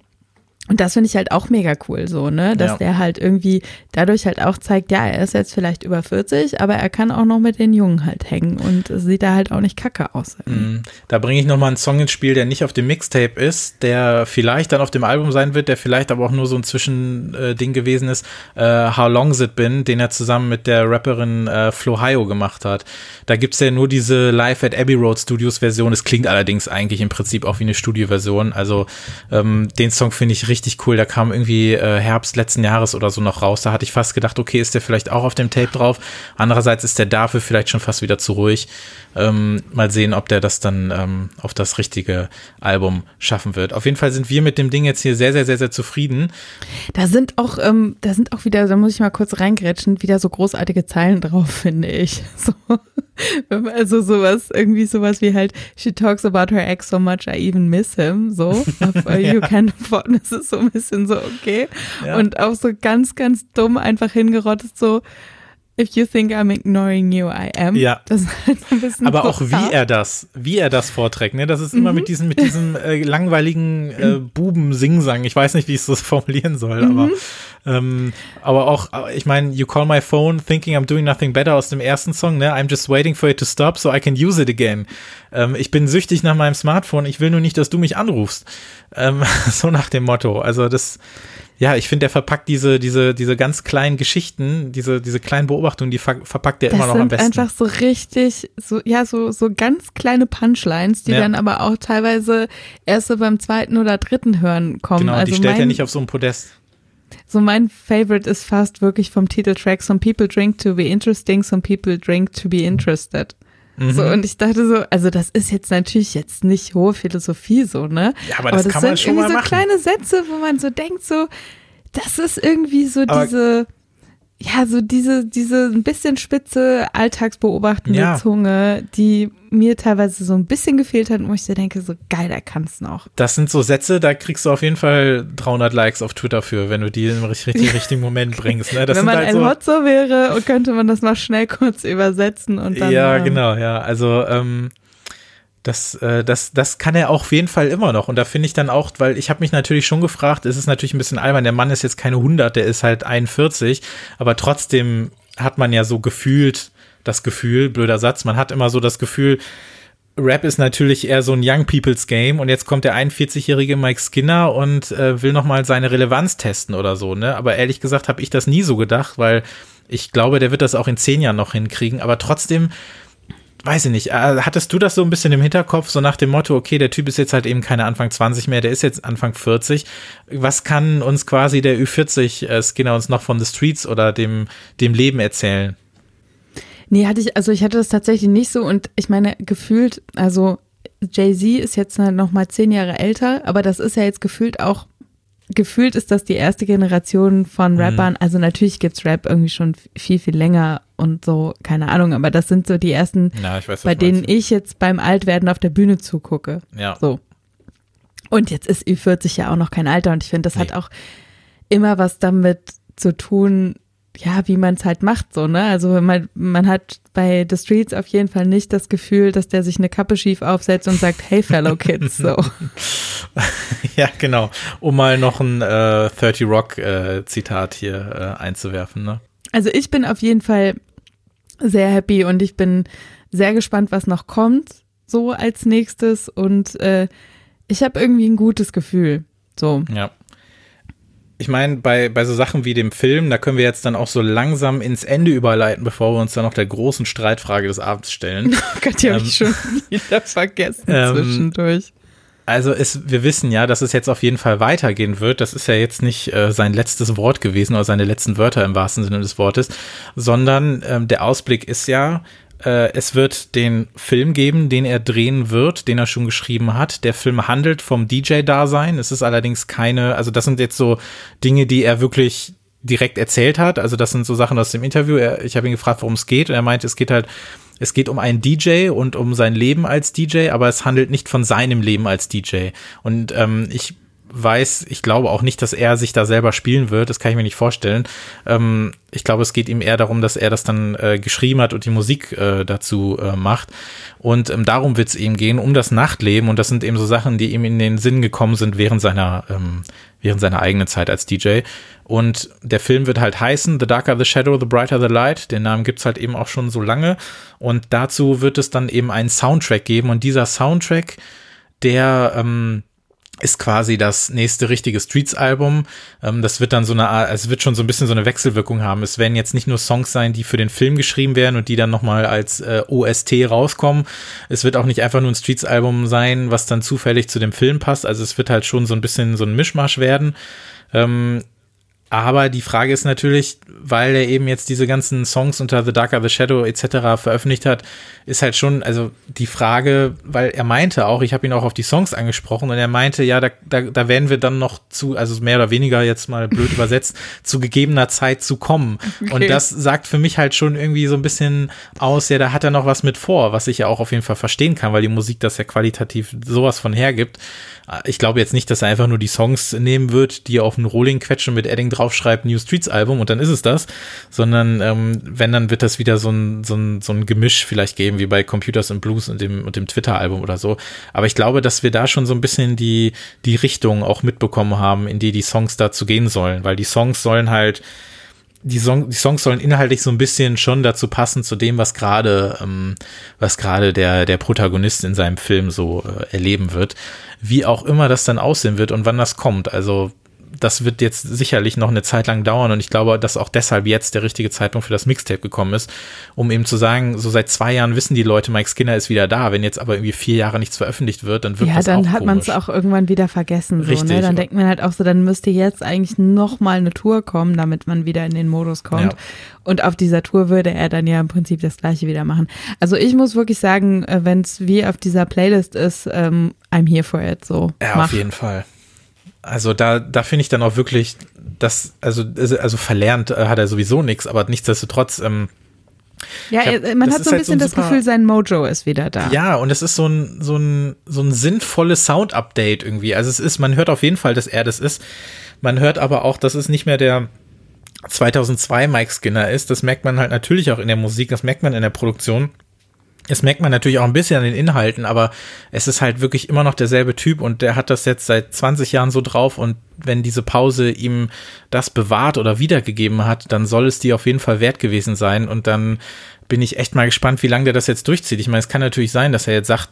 Und das finde ich halt auch mega cool, so, ne? Dass ja. der halt irgendwie dadurch halt auch zeigt, ja, er ist jetzt vielleicht über 40, aber er kann auch noch mit den Jungen halt hängen und sieht da halt auch nicht kacke aus. Mhm. Da bringe ich nochmal einen Song ins Spiel, der nicht auf dem Mixtape ist, der vielleicht dann auf dem Album sein wird, der vielleicht aber auch nur so ein Zwischending gewesen ist, äh, How Long's It Been, den er zusammen mit der Rapperin äh, Flo Hio gemacht hat. Da gibt's ja nur diese Live at Abbey Road Studios Version. Es klingt allerdings eigentlich im Prinzip auch wie eine Studioversion. Also ähm, den Song finde ich richtig richtig cool. Der kam irgendwie äh, Herbst letzten Jahres oder so noch raus. Da hatte ich fast gedacht, okay, ist der vielleicht auch auf dem Tape drauf. Andererseits ist der dafür vielleicht schon fast wieder zu ruhig. Ähm, mal sehen, ob der das dann ähm, auf das richtige Album schaffen wird. Auf jeden Fall sind wir mit dem Ding jetzt hier sehr, sehr, sehr, sehr zufrieden. Da sind auch, ähm, da sind auch wieder, da muss ich mal kurz reingrätschen, wieder so großartige Zeilen drauf, finde ich. [laughs] So. Also sowas, irgendwie sowas wie halt, she talks about her ex so much, I even miss him, so. [laughs] Auf, uh. You can afford, [laughs] das ist so ein bisschen so okay. Ja. Und auch so ganz, ganz dumm einfach hingerottet, so, If you think I'm ignoring you, I am. Ja. Das ist halt ein bisschen Aber auch wie er das, wie er das vorträgt, ne? Das ist mhm. immer mit diesem, mit diesem äh, langweiligen äh, Buben-Singsang. Ich weiß nicht, wie ich es so [laughs] formulieren soll, mhm. aber, ähm, aber auch, ich meine, You call my phone thinking I'm doing nothing better aus dem ersten Song, ne? I'm just waiting for it to stop so I can use it again. Ähm, ich bin süchtig nach meinem Smartphone, ich will nur nicht, dass du mich anrufst. Ähm, [laughs] so nach dem Motto. Also das ja, ich finde, der verpackt diese, diese, diese ganz kleinen Geschichten, diese, diese kleinen Beobachtungen, die ver verpackt er immer noch am besten. Das sind einfach so richtig, so, ja, so, so ganz kleine Punchlines, die ja. dann aber auch teilweise erst so beim zweiten oder dritten Hören kommen. Genau, also die stellt er nicht auf so ein Podest. So mein Favorite ist fast wirklich vom Titeltrack, some people drink to be interesting, some people drink to be interested. Mhm. So, und ich dachte so, also das ist jetzt natürlich jetzt nicht hohe Philosophie so, ne? Ja, aber das, aber das kann man schon mal machen. so kleine Sätze, wo man so denkt so, das ist irgendwie so aber diese ja, so diese, diese ein bisschen spitze, alltagsbeobachtende ja. Zunge, die mir teilweise so ein bisschen gefehlt hat, wo ich so denke, so geil, er kann es noch. Das sind so Sätze, da kriegst du auf jeden Fall 300 Likes auf Twitter für, wenn du die im richtig, richtigen Moment [laughs] bringst. Ne? wenn man halt ein so, Hotzo wäre, könnte man das mal schnell kurz übersetzen und dann. Ja, ähm, genau, ja. Also, ähm, das, äh, das, das kann er auch auf jeden Fall immer noch. Und da finde ich dann auch, weil ich habe mich natürlich schon gefragt, es ist natürlich ein bisschen albern, der Mann ist jetzt keine 100, der ist halt 41, aber trotzdem hat man ja so gefühlt das Gefühl, blöder Satz, man hat immer so das Gefühl, Rap ist natürlich eher so ein Young People's Game und jetzt kommt der 41-jährige Mike Skinner und äh, will nochmal seine Relevanz testen oder so, ne? Aber ehrlich gesagt habe ich das nie so gedacht, weil ich glaube, der wird das auch in zehn Jahren noch hinkriegen. Aber trotzdem weiß ich nicht, äh, hattest du das so ein bisschen im Hinterkopf, so nach dem Motto, okay, der Typ ist jetzt halt eben keine Anfang 20 mehr, der ist jetzt Anfang 40. Was kann uns quasi der Ü40 äh, Skinner uns noch von The Streets oder dem, dem Leben erzählen? Nee, hatte ich, also ich hatte das tatsächlich nicht so und ich meine, gefühlt, also Jay-Z ist jetzt noch mal zehn Jahre älter, aber das ist ja jetzt gefühlt auch gefühlt ist das die erste Generation von mhm. Rappern. Mhm. Also natürlich gibt's Rap irgendwie schon viel, viel länger und so, keine Ahnung, aber das sind so die ersten, ja, weiß, bei denen ich jetzt beim Altwerden auf der Bühne zugucke. Ja. So. Und jetzt ist Ü40 ja auch noch kein Alter und ich finde, das nee. hat auch immer was damit zu tun, ja, wie man es halt macht, so, ne? Also man, man hat bei The Streets auf jeden Fall nicht das Gefühl, dass der sich eine Kappe schief aufsetzt und sagt, hey fellow kids, so. [laughs] ja, genau. Um mal noch ein äh, 30 Rock äh, Zitat hier äh, einzuwerfen, ne? Also ich bin auf jeden Fall sehr happy und ich bin sehr gespannt, was noch kommt, so als nächstes und äh, ich habe irgendwie ein gutes Gefühl, so. Ja ich meine, bei, bei so Sachen wie dem Film, da können wir jetzt dann auch so langsam ins Ende überleiten, bevor wir uns dann noch der großen Streitfrage des Abends stellen. [laughs] Oh Gott, die ähm, habe ich schon wieder vergessen [laughs] ähm, zwischendurch. Also es, wir wissen ja, dass es jetzt auf jeden Fall weitergehen wird. Das ist ja jetzt nicht äh, sein letztes Wort gewesen oder seine letzten Wörter im wahrsten Sinne des Wortes, sondern ähm, der Ausblick ist ja, äh, es wird den Film geben, den er drehen wird, den er schon geschrieben hat. Der Film handelt vom DJ-Dasein. Es ist allerdings keine, also das sind jetzt so Dinge, die er wirklich direkt erzählt hat. Also das sind so Sachen aus dem Interview. Er, ich habe ihn gefragt, worum es geht. Und er meinte, es geht halt, es geht um einen DJ und um sein Leben als DJ, aber es handelt nicht von seinem Leben als DJ. Und ähm, ich weiß, ich glaube auch nicht, dass er sich da selber spielen wird. Das kann ich mir nicht vorstellen. Ähm, ich glaube, es geht ihm eher darum, dass er das dann äh, geschrieben hat und die Musik äh, dazu äh, macht. Und ähm, darum wird es ihm gehen, um das Nachtleben. Und das sind eben so Sachen, die ihm in den Sinn gekommen sind während seiner, ähm, während seiner eigenen Zeit als DJ. Und der Film wird halt heißen The Darker the Shadow, The Brighter the Light. Den Namen gibt's halt eben auch schon so lange. Und dazu wird es dann eben einen Soundtrack geben. Und dieser Soundtrack, der ähm, ist quasi das nächste richtige Streets-Album. Ähm, das wird dann so eine Art, es wird schon so ein bisschen so eine Wechselwirkung haben. Es werden jetzt nicht nur Songs sein, die für den Film geschrieben werden und die dann nochmal als äh, OST rauskommen. Es wird auch nicht einfach nur ein Streets-Album sein, was dann zufällig zu dem Film passt. Also es wird halt schon so ein bisschen so ein Mischmasch werden. Ähm, aber die Frage ist natürlich, weil er eben jetzt diese ganzen Songs unter The Darker the Shadow etc. veröffentlicht hat, ist halt schon, also die Frage, weil er meinte auch, ich habe ihn auch auf die Songs angesprochen und er meinte, ja, da, da, da werden wir dann noch zu, also mehr oder weniger jetzt mal blöd [laughs] übersetzt, zu gegebener Zeit zu kommen. Okay. Und das sagt für mich halt schon irgendwie so ein bisschen aus, ja, da hat er noch was mit vor, was ich ja auch auf jeden Fall verstehen kann, weil die Musik das ja qualitativ sowas von hergibt. Ich glaube jetzt nicht, dass er einfach nur die Songs nehmen wird, die er auf einen Rolling quetschen mit Edding draufschreibt, New Streets Album und dann ist es das, sondern ähm, wenn, dann wird das wieder so ein, so ein, so ein Gemisch vielleicht geben, wie bei Computers and Blues und dem, und dem Twitter-Album oder so. Aber ich glaube, dass wir da schon so ein bisschen die, die Richtung auch mitbekommen haben, in die die Songs dazu gehen sollen, weil die Songs sollen halt die, Song, die Songs sollen inhaltlich so ein bisschen schon dazu passen zu dem, was gerade, ähm, was gerade der, der Protagonist in seinem Film so äh, erleben wird. Wie auch immer das dann aussehen wird und wann das kommt. Also das wird jetzt sicherlich noch eine Zeit lang dauern und ich glaube, dass auch deshalb jetzt der richtige Zeitpunkt für das Mixtape gekommen ist, um eben zu sagen, so seit zwei Jahren wissen die Leute, Mike Skinner ist wieder da. Wenn jetzt aber irgendwie vier Jahre nichts veröffentlicht wird, dann wird ja, das auch Ja, dann hat man es auch irgendwann wieder vergessen. So, Richtig. Ne? Dann denkt man halt auch so, dann müsste jetzt eigentlich noch mal eine Tour kommen, damit man wieder in den Modus kommt. Ja. Und auf dieser Tour würde er dann ja im Prinzip das Gleiche wieder machen. Also ich muss wirklich sagen, äh, wenn es wie auf dieser Playlist ist, ähm, I'm here for it. So. Ja, Mach. auf jeden Fall. Also da, da finde ich dann auch wirklich, das, also, also verlernt äh, hat er sowieso nichts, aber nichtsdestotrotz, ähm, ja, hab, man hat so ein halt bisschen so ein das Gefühl, sein Mojo ist wieder da. Ja, und es ist so ein, so ein, so ein sinnvolles Sound-Update irgendwie. Also es ist, man hört auf jeden Fall, dass er das ist. Man hört aber auch, dass es nicht mehr der 2002 Mike Skinner ist. Das merkt man halt natürlich auch in der Musik, das merkt man in der Produktion. Das merkt man natürlich auch ein bisschen an den Inhalten, aber es ist halt wirklich immer noch derselbe Typ und der hat das jetzt seit 20 Jahren so drauf und wenn diese Pause ihm das bewahrt oder wiedergegeben hat, dann soll es die auf jeden Fall wert gewesen sein und dann bin ich echt mal gespannt, wie lange der das jetzt durchzieht. Ich meine, es kann natürlich sein, dass er jetzt sagt,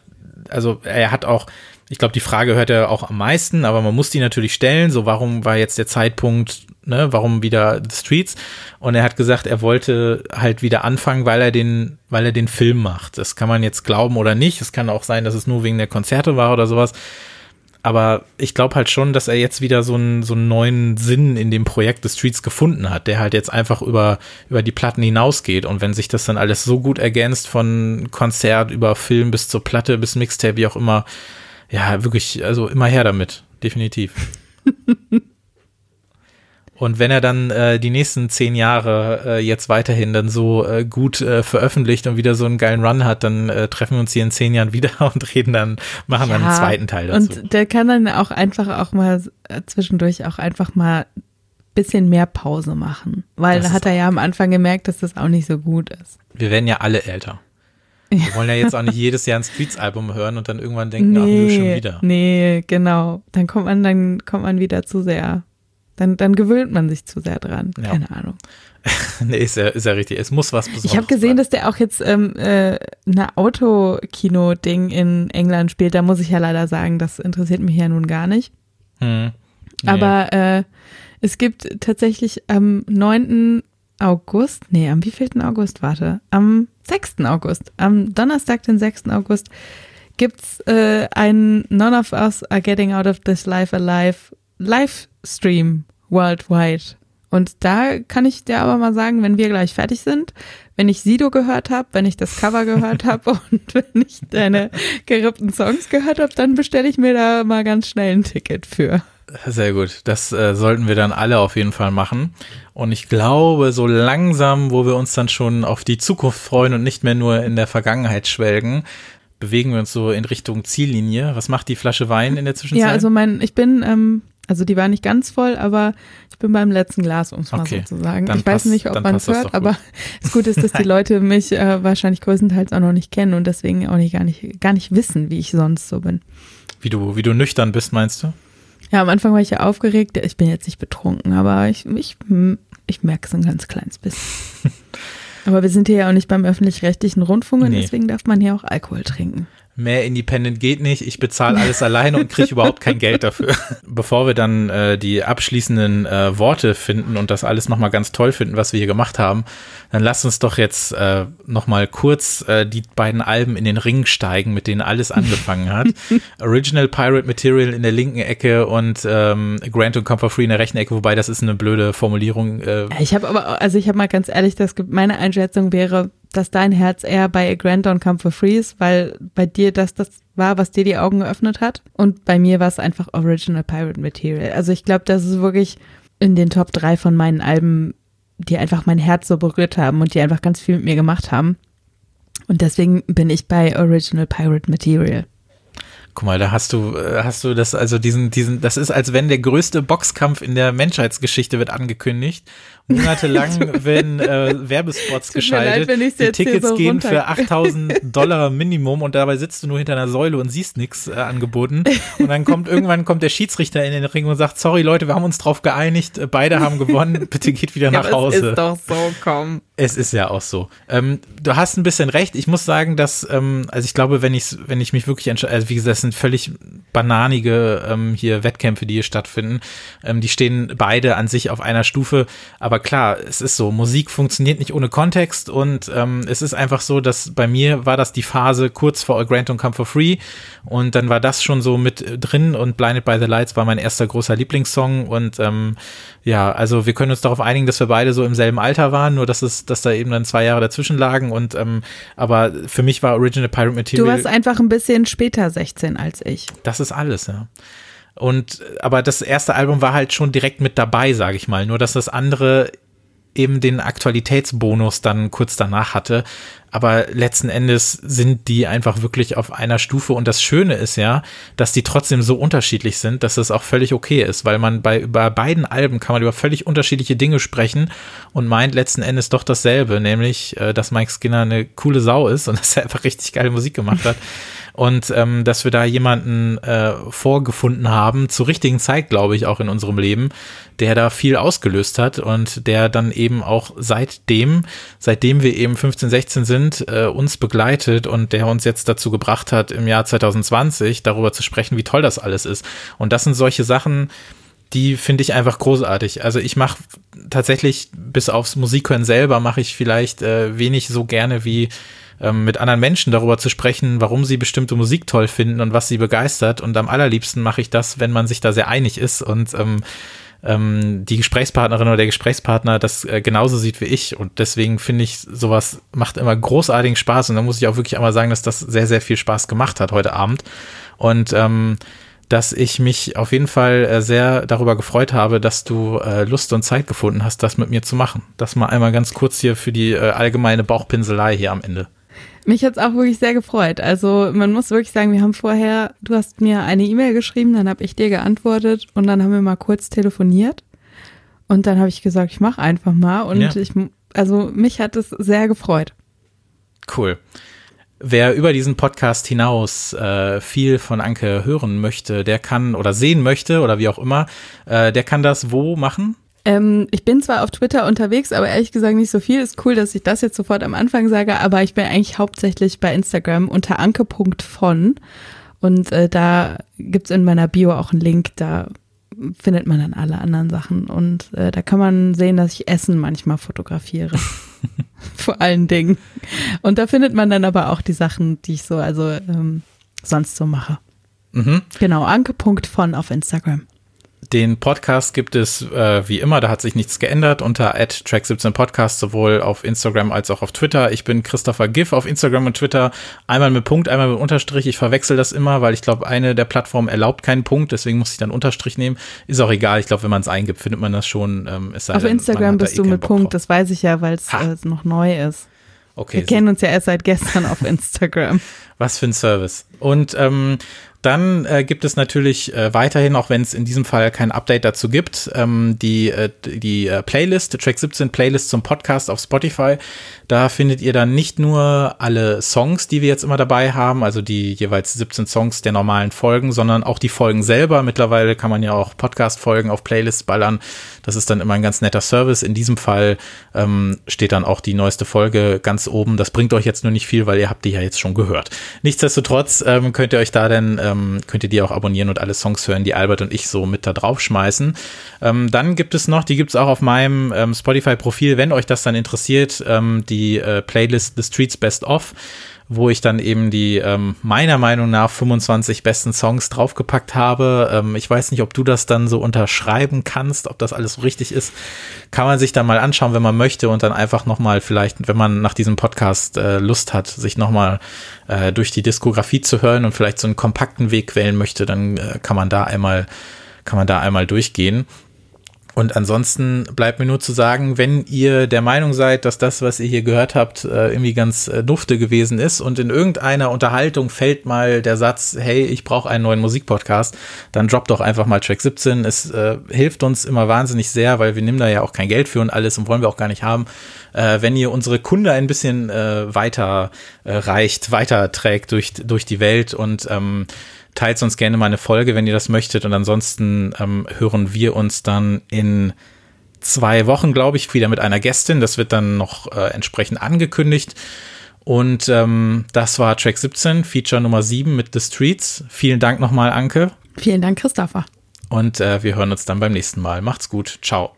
also er hat auch, ich glaube, die Frage hört er auch am meisten, aber man muss die natürlich stellen, so warum war jetzt der Zeitpunkt ne, warum wieder The Streets? Und er hat gesagt, er wollte halt wieder anfangen, weil er den, weil er den Film macht. Das kann man jetzt glauben oder nicht. Es kann auch sein, dass es nur wegen der Konzerte war oder sowas. Aber ich glaube halt schon, dass er jetzt wieder so einen, so einen neuen Sinn in dem Projekt The Streets gefunden hat, der halt jetzt einfach über, über die Platten hinausgeht. Und wenn sich das dann alles so gut ergänzt, von Konzert über Film bis zur Platte bis Mixtape, wie auch immer, ja, wirklich, also immer her damit. Definitiv. [laughs] Und wenn er dann äh, die nächsten zehn Jahre äh, jetzt weiterhin dann so äh, gut äh, veröffentlicht und wieder so einen geilen Run hat, dann äh, treffen wir uns hier in zehn Jahren wieder [laughs] und reden dann, machen ja, dann einen zweiten Teil dazu. Und der kann dann auch einfach auch mal äh, zwischendurch auch einfach mal bisschen mehr Pause machen. Weil da hat er ja am Anfang gemerkt, dass das auch nicht so gut ist. Wir werden ja alle älter. Wir wollen ja jetzt auch nicht [laughs] jedes Jahr ein Streets-Album hören und dann irgendwann denken, nee, ach nö, schon wieder. Nee, genau. Dann kommt man, dann kommt man wieder zu sehr dann, dann gewöhnt man sich zu sehr dran. Ja. Keine Ahnung. [laughs] nee, ist ja, ist ja richtig. Es muss was Besonderes Ich habe gesehen, sein. dass der auch jetzt ähm, äh, eine Autokino-Ding in England spielt. Da muss ich ja leider sagen, das interessiert mich ja nun gar nicht. Hm. Nee. Aber äh, es gibt tatsächlich am 9. August, nee, am wievielten August, warte, am 6. August, am Donnerstag, den 6. August, gibt's äh, ein None of Us Are Getting Out of This Life Alive Livestream worldwide. Und da kann ich dir aber mal sagen, wenn wir gleich fertig sind, wenn ich Sido gehört habe, wenn ich das Cover gehört habe [laughs] und wenn ich deine gerippten Songs gehört habe, dann bestelle ich mir da mal ganz schnell ein Ticket für. Sehr gut. Das äh, sollten wir dann alle auf jeden Fall machen. Und ich glaube, so langsam, wo wir uns dann schon auf die Zukunft freuen und nicht mehr nur in der Vergangenheit schwelgen, bewegen wir uns so in Richtung Ziellinie. Was macht die Flasche Wein in der Zwischenzeit? Ja, also mein, ich bin ähm, Also die war nicht ganz voll, aber ich bin beim letzten Glas, um es mal Okay, so zu sagen. Ich weiß passt- nicht, ob man es hört, aber [laughs] das Gute ist, dass die [laughs] Leute mich äh, wahrscheinlich größtenteils auch noch nicht kennen und deswegen auch nicht gar nicht gar nicht wissen, wie ich sonst so bin. Wie du, wie du nüchtern bist, meinst du? Ja, am Anfang war ich ja aufgeregt. Ich bin jetzt nicht betrunken, aber ich, ich, ich merke es ein ganz kleines bisschen. [laughs] aber wir sind hier ja auch nicht beim öffentlich-rechtlichen Rundfunk und Nee. deswegen darf man hier auch Alkohol trinken. Mehr Independent geht nicht. Ich bezahle alles alleine und kriege überhaupt kein Geld dafür. [laughs] Bevor wir dann äh, die abschließenden äh, Worte finden und das alles nochmal ganz toll finden, was wir hier gemacht haben, dann lasst uns doch jetzt äh, nochmal kurz äh, die beiden Alben in den Ring steigen, mit denen alles angefangen hat. [laughs] Original Pirate Material in der linken Ecke und ähm, Grant und Comfort Free in der rechten Ecke, wobei das ist eine blöde Formulierung. Äh, Ich habe aber, also ich habe mal ganz ehrlich, das, gibt- meine Einschätzung wäre, dass dein Herz eher bei A Grand Don't Come for Free ist, weil bei dir das das war, was dir die Augen geöffnet hat. Und bei mir war es einfach Original Pirate Material. Also ich glaube, das ist wirklich in den Top 3 von meinen Alben, die einfach mein Herz so berührt haben und die einfach ganz viel mit mir gemacht haben. Und deswegen bin ich bei Original Pirate Material. Guck mal, da hast du, äh, hast du das, also diesen, diesen, das ist, als wenn der größte Boxkampf in der Menschheitsgeschichte wird angekündigt. Monatelang [laughs] werden äh, Werbespots leid, geschaltet. wenn ich's die Tickets so gehen für 8000 [laughs] Dollar Minimum und dabei sitzt du nur hinter einer Säule und siehst nichts äh, angeboten. Und dann kommt irgendwann kommt der Schiedsrichter in den Ring und sagt, sorry Leute, wir haben uns drauf geeinigt, äh, beide haben gewonnen, [laughs] bitte geht wieder nach aber Hause. es ist doch so, komm. Es ist ja auch so. Ähm, du hast ein bisschen recht. Ich muss sagen, dass, ähm, also ich glaube, wenn ich, wenn ich mich wirklich entscheide, also wie gesagt, das sind völlig bananige ähm, hier Wettkämpfe, die hier stattfinden. Ähm, die stehen beide an sich auf einer Stufe. Aber klar, es ist so, Musik funktioniert nicht ohne Kontext und ähm, es ist einfach so, dass bei mir war das die Phase kurz vor A Grant und Come for Free und dann war das schon so mit äh, drin und Blinded by the Lights war mein erster großer Lieblingssong und ähm, ja, also wir können uns darauf einigen, dass wir beide so im selben Alter waren, nur dass es, dass da eben dann zwei Jahre dazwischen lagen und ähm, aber für mich war Original Pirate Du Material warst einfach ein bisschen später 16 als ich. das ist alles, ja. Und aber das erste Album war halt schon direkt mit dabei, sage ich mal. Nur dass das andere eben den Aktualitätsbonus dann kurz danach hatte. Aber letzten Endes sind die einfach wirklich auf einer Stufe. Und das Schöne ist ja, dass die trotzdem so unterschiedlich sind, dass das auch völlig okay ist, weil man bei über beiden Alben kann man über völlig unterschiedliche Dinge sprechen und meint letzten Endes doch dasselbe, nämlich, äh, dass Mike Skinner eine coole Sau ist und [laughs] dass er einfach richtig geile Musik gemacht hat. Und ähm, dass wir da jemanden äh, vorgefunden haben, zur richtigen Zeit, glaube ich, auch in unserem Leben, der da viel ausgelöst hat und der dann eben auch seitdem, seitdem wir eben 15, 16 sind, äh, uns begleitet und der uns jetzt dazu gebracht hat, im Jahr 2020 darüber zu sprechen, wie toll das alles ist. Und das sind solche Sachen, die finde ich einfach großartig. Also ich mache tatsächlich, bis aufs Musikhören selber, mache ich vielleicht äh, wenig so gerne wie ähm, mit anderen Menschen darüber zu sprechen, warum sie bestimmte Musik toll finden und was sie begeistert. Und am allerliebsten mache ich das, wenn man sich da sehr einig ist und ähm, ähm, die Gesprächspartnerin oder der Gesprächspartner das äh, genauso sieht wie ich. Und deswegen finde ich, sowas macht immer großartigen Spaß. Und da muss ich auch wirklich einmal sagen, dass das sehr, sehr viel Spaß gemacht hat heute Abend. Und ähm, dass ich mich auf jeden Fall äh, sehr darüber gefreut habe, dass du äh, Lust und Zeit gefunden hast, das mit mir zu machen. Das mal einmal ganz kurz hier für die äh, allgemeine Bauchpinselei hier am Ende. Mich hat's auch wirklich sehr gefreut. Also man muss wirklich sagen, wir haben vorher, du hast mir eine E-Mail geschrieben, dann habe ich dir geantwortet und dann haben wir mal kurz telefoniert. Und dann habe ich gesagt, ich mache einfach mal. Und Ja. ich, also mich hat es sehr gefreut. Cool. Wer über diesen Podcast hinaus äh, viel von Anke hören möchte, der kann oder sehen möchte oder wie auch immer, äh, der kann das wo machen? Ähm, ich bin zwar auf Twitter unterwegs, aber ehrlich gesagt nicht so viel. Ist cool, dass ich das jetzt sofort am Anfang sage, aber ich bin eigentlich hauptsächlich bei Instagram unter anke.von. Und äh, da gibt's in meiner Bio auch einen Link, da findet man dann alle anderen Sachen. Und äh, da kann man sehen, dass ich Essen manchmal fotografiere. [laughs] Vor allen Dingen. Und da findet man dann aber auch die Sachen, die ich so, also ähm, sonst so mache. Mhm. Genau, anke.von auf Instagram. Den Podcast gibt es äh, wie immer, da hat sich nichts geändert, unter track17podcast, sowohl auf Instagram als auch auf Twitter. Ich bin Christopher Giff auf Instagram und Twitter, einmal mit Punkt, einmal mit Unterstrich. Ich verwechsel das immer, weil ich glaube, eine der Plattformen erlaubt keinen Punkt, deswegen muss ich dann Unterstrich nehmen. Ist auch egal, ich glaube, wenn man es eingibt, findet man das schon. Ähm, Auf denn, Instagram bist eh du mit Bock Punkt, drauf. das weiß ich ja, weil es äh, noch neu ist. Okay, Wir kennen uns ja erst seit gestern auf Instagram. Was für ein Service. Und ähm, Dann äh, gibt es natürlich äh, weiterhin, auch wenn es in diesem Fall kein Update dazu gibt, ähm, die, äh, die äh, Playlist, Track 17 Playlist zum Podcast auf Spotify. Da findet ihr dann nicht nur alle Songs, die wir jetzt immer dabei haben, also die jeweils 17 Songs der normalen Folgen, sondern auch die Folgen selber. Mittlerweile kann man ja auch Podcast-Folgen auf Playlists ballern. Das ist dann immer ein ganz netter Service. In diesem Fall ähm, steht dann auch die neueste Folge ganz oben. Das bringt euch jetzt nur nicht viel, weil ihr habt die ja jetzt schon gehört. Nichtsdestotrotz ähm, könnt ihr euch da dann, ähm, könnt ihr die auch abonnieren und alle Songs hören, die Albert und ich so mit da drauf schmeißen. Ähm, dann gibt es noch, die gibt es auch auf meinem ähm, Spotify-Profil, wenn euch das dann interessiert, ähm, die äh, Playlist The Streets Best Of wo ich dann eben die ähm, meiner Meinung nach 25 besten Songs draufgepackt habe. Ähm, ich weiß nicht, ob du das dann so unterschreiben kannst, ob das alles so richtig ist. Kann man sich dann mal anschauen, wenn man möchte und dann einfach nochmal vielleicht, wenn man nach diesem Podcast äh, Lust hat, sich nochmal äh, durch die Diskografie zu hören und vielleicht so einen kompakten Weg wählen möchte, dann äh, kann man da einmal kann man da einmal durchgehen. Und ansonsten bleibt mir nur zu sagen, wenn ihr der Meinung seid, dass das, was ihr hier gehört habt, äh, irgendwie ganz äh, dufte gewesen ist und in irgendeiner Unterhaltung fällt mal der Satz, hey, ich brauche einen neuen Musikpodcast, dann droppt doch einfach mal Track 17. Es äh, hilft uns immer wahnsinnig sehr, weil wir nehmen da ja auch kein Geld für und alles und wollen wir auch gar nicht haben. Äh, wenn ihr unsere Kunde ein bisschen äh, weiter äh, reicht, weiter trägt durch, durch die Welt und ähm, teilt uns gerne mal eine Folge, wenn ihr das möchtet. Und ansonsten ähm, hören wir uns dann in zwei Wochen, glaube ich, wieder mit einer Gästin. Das wird dann noch äh, entsprechend angekündigt. Und ähm, das war Track 17, Feature Nummer 7 mit The Streets. Vielen Dank nochmal, Anke. Vielen Dank, Christopher. Und äh, wir hören uns dann beim nächsten Mal. Macht's gut. Ciao.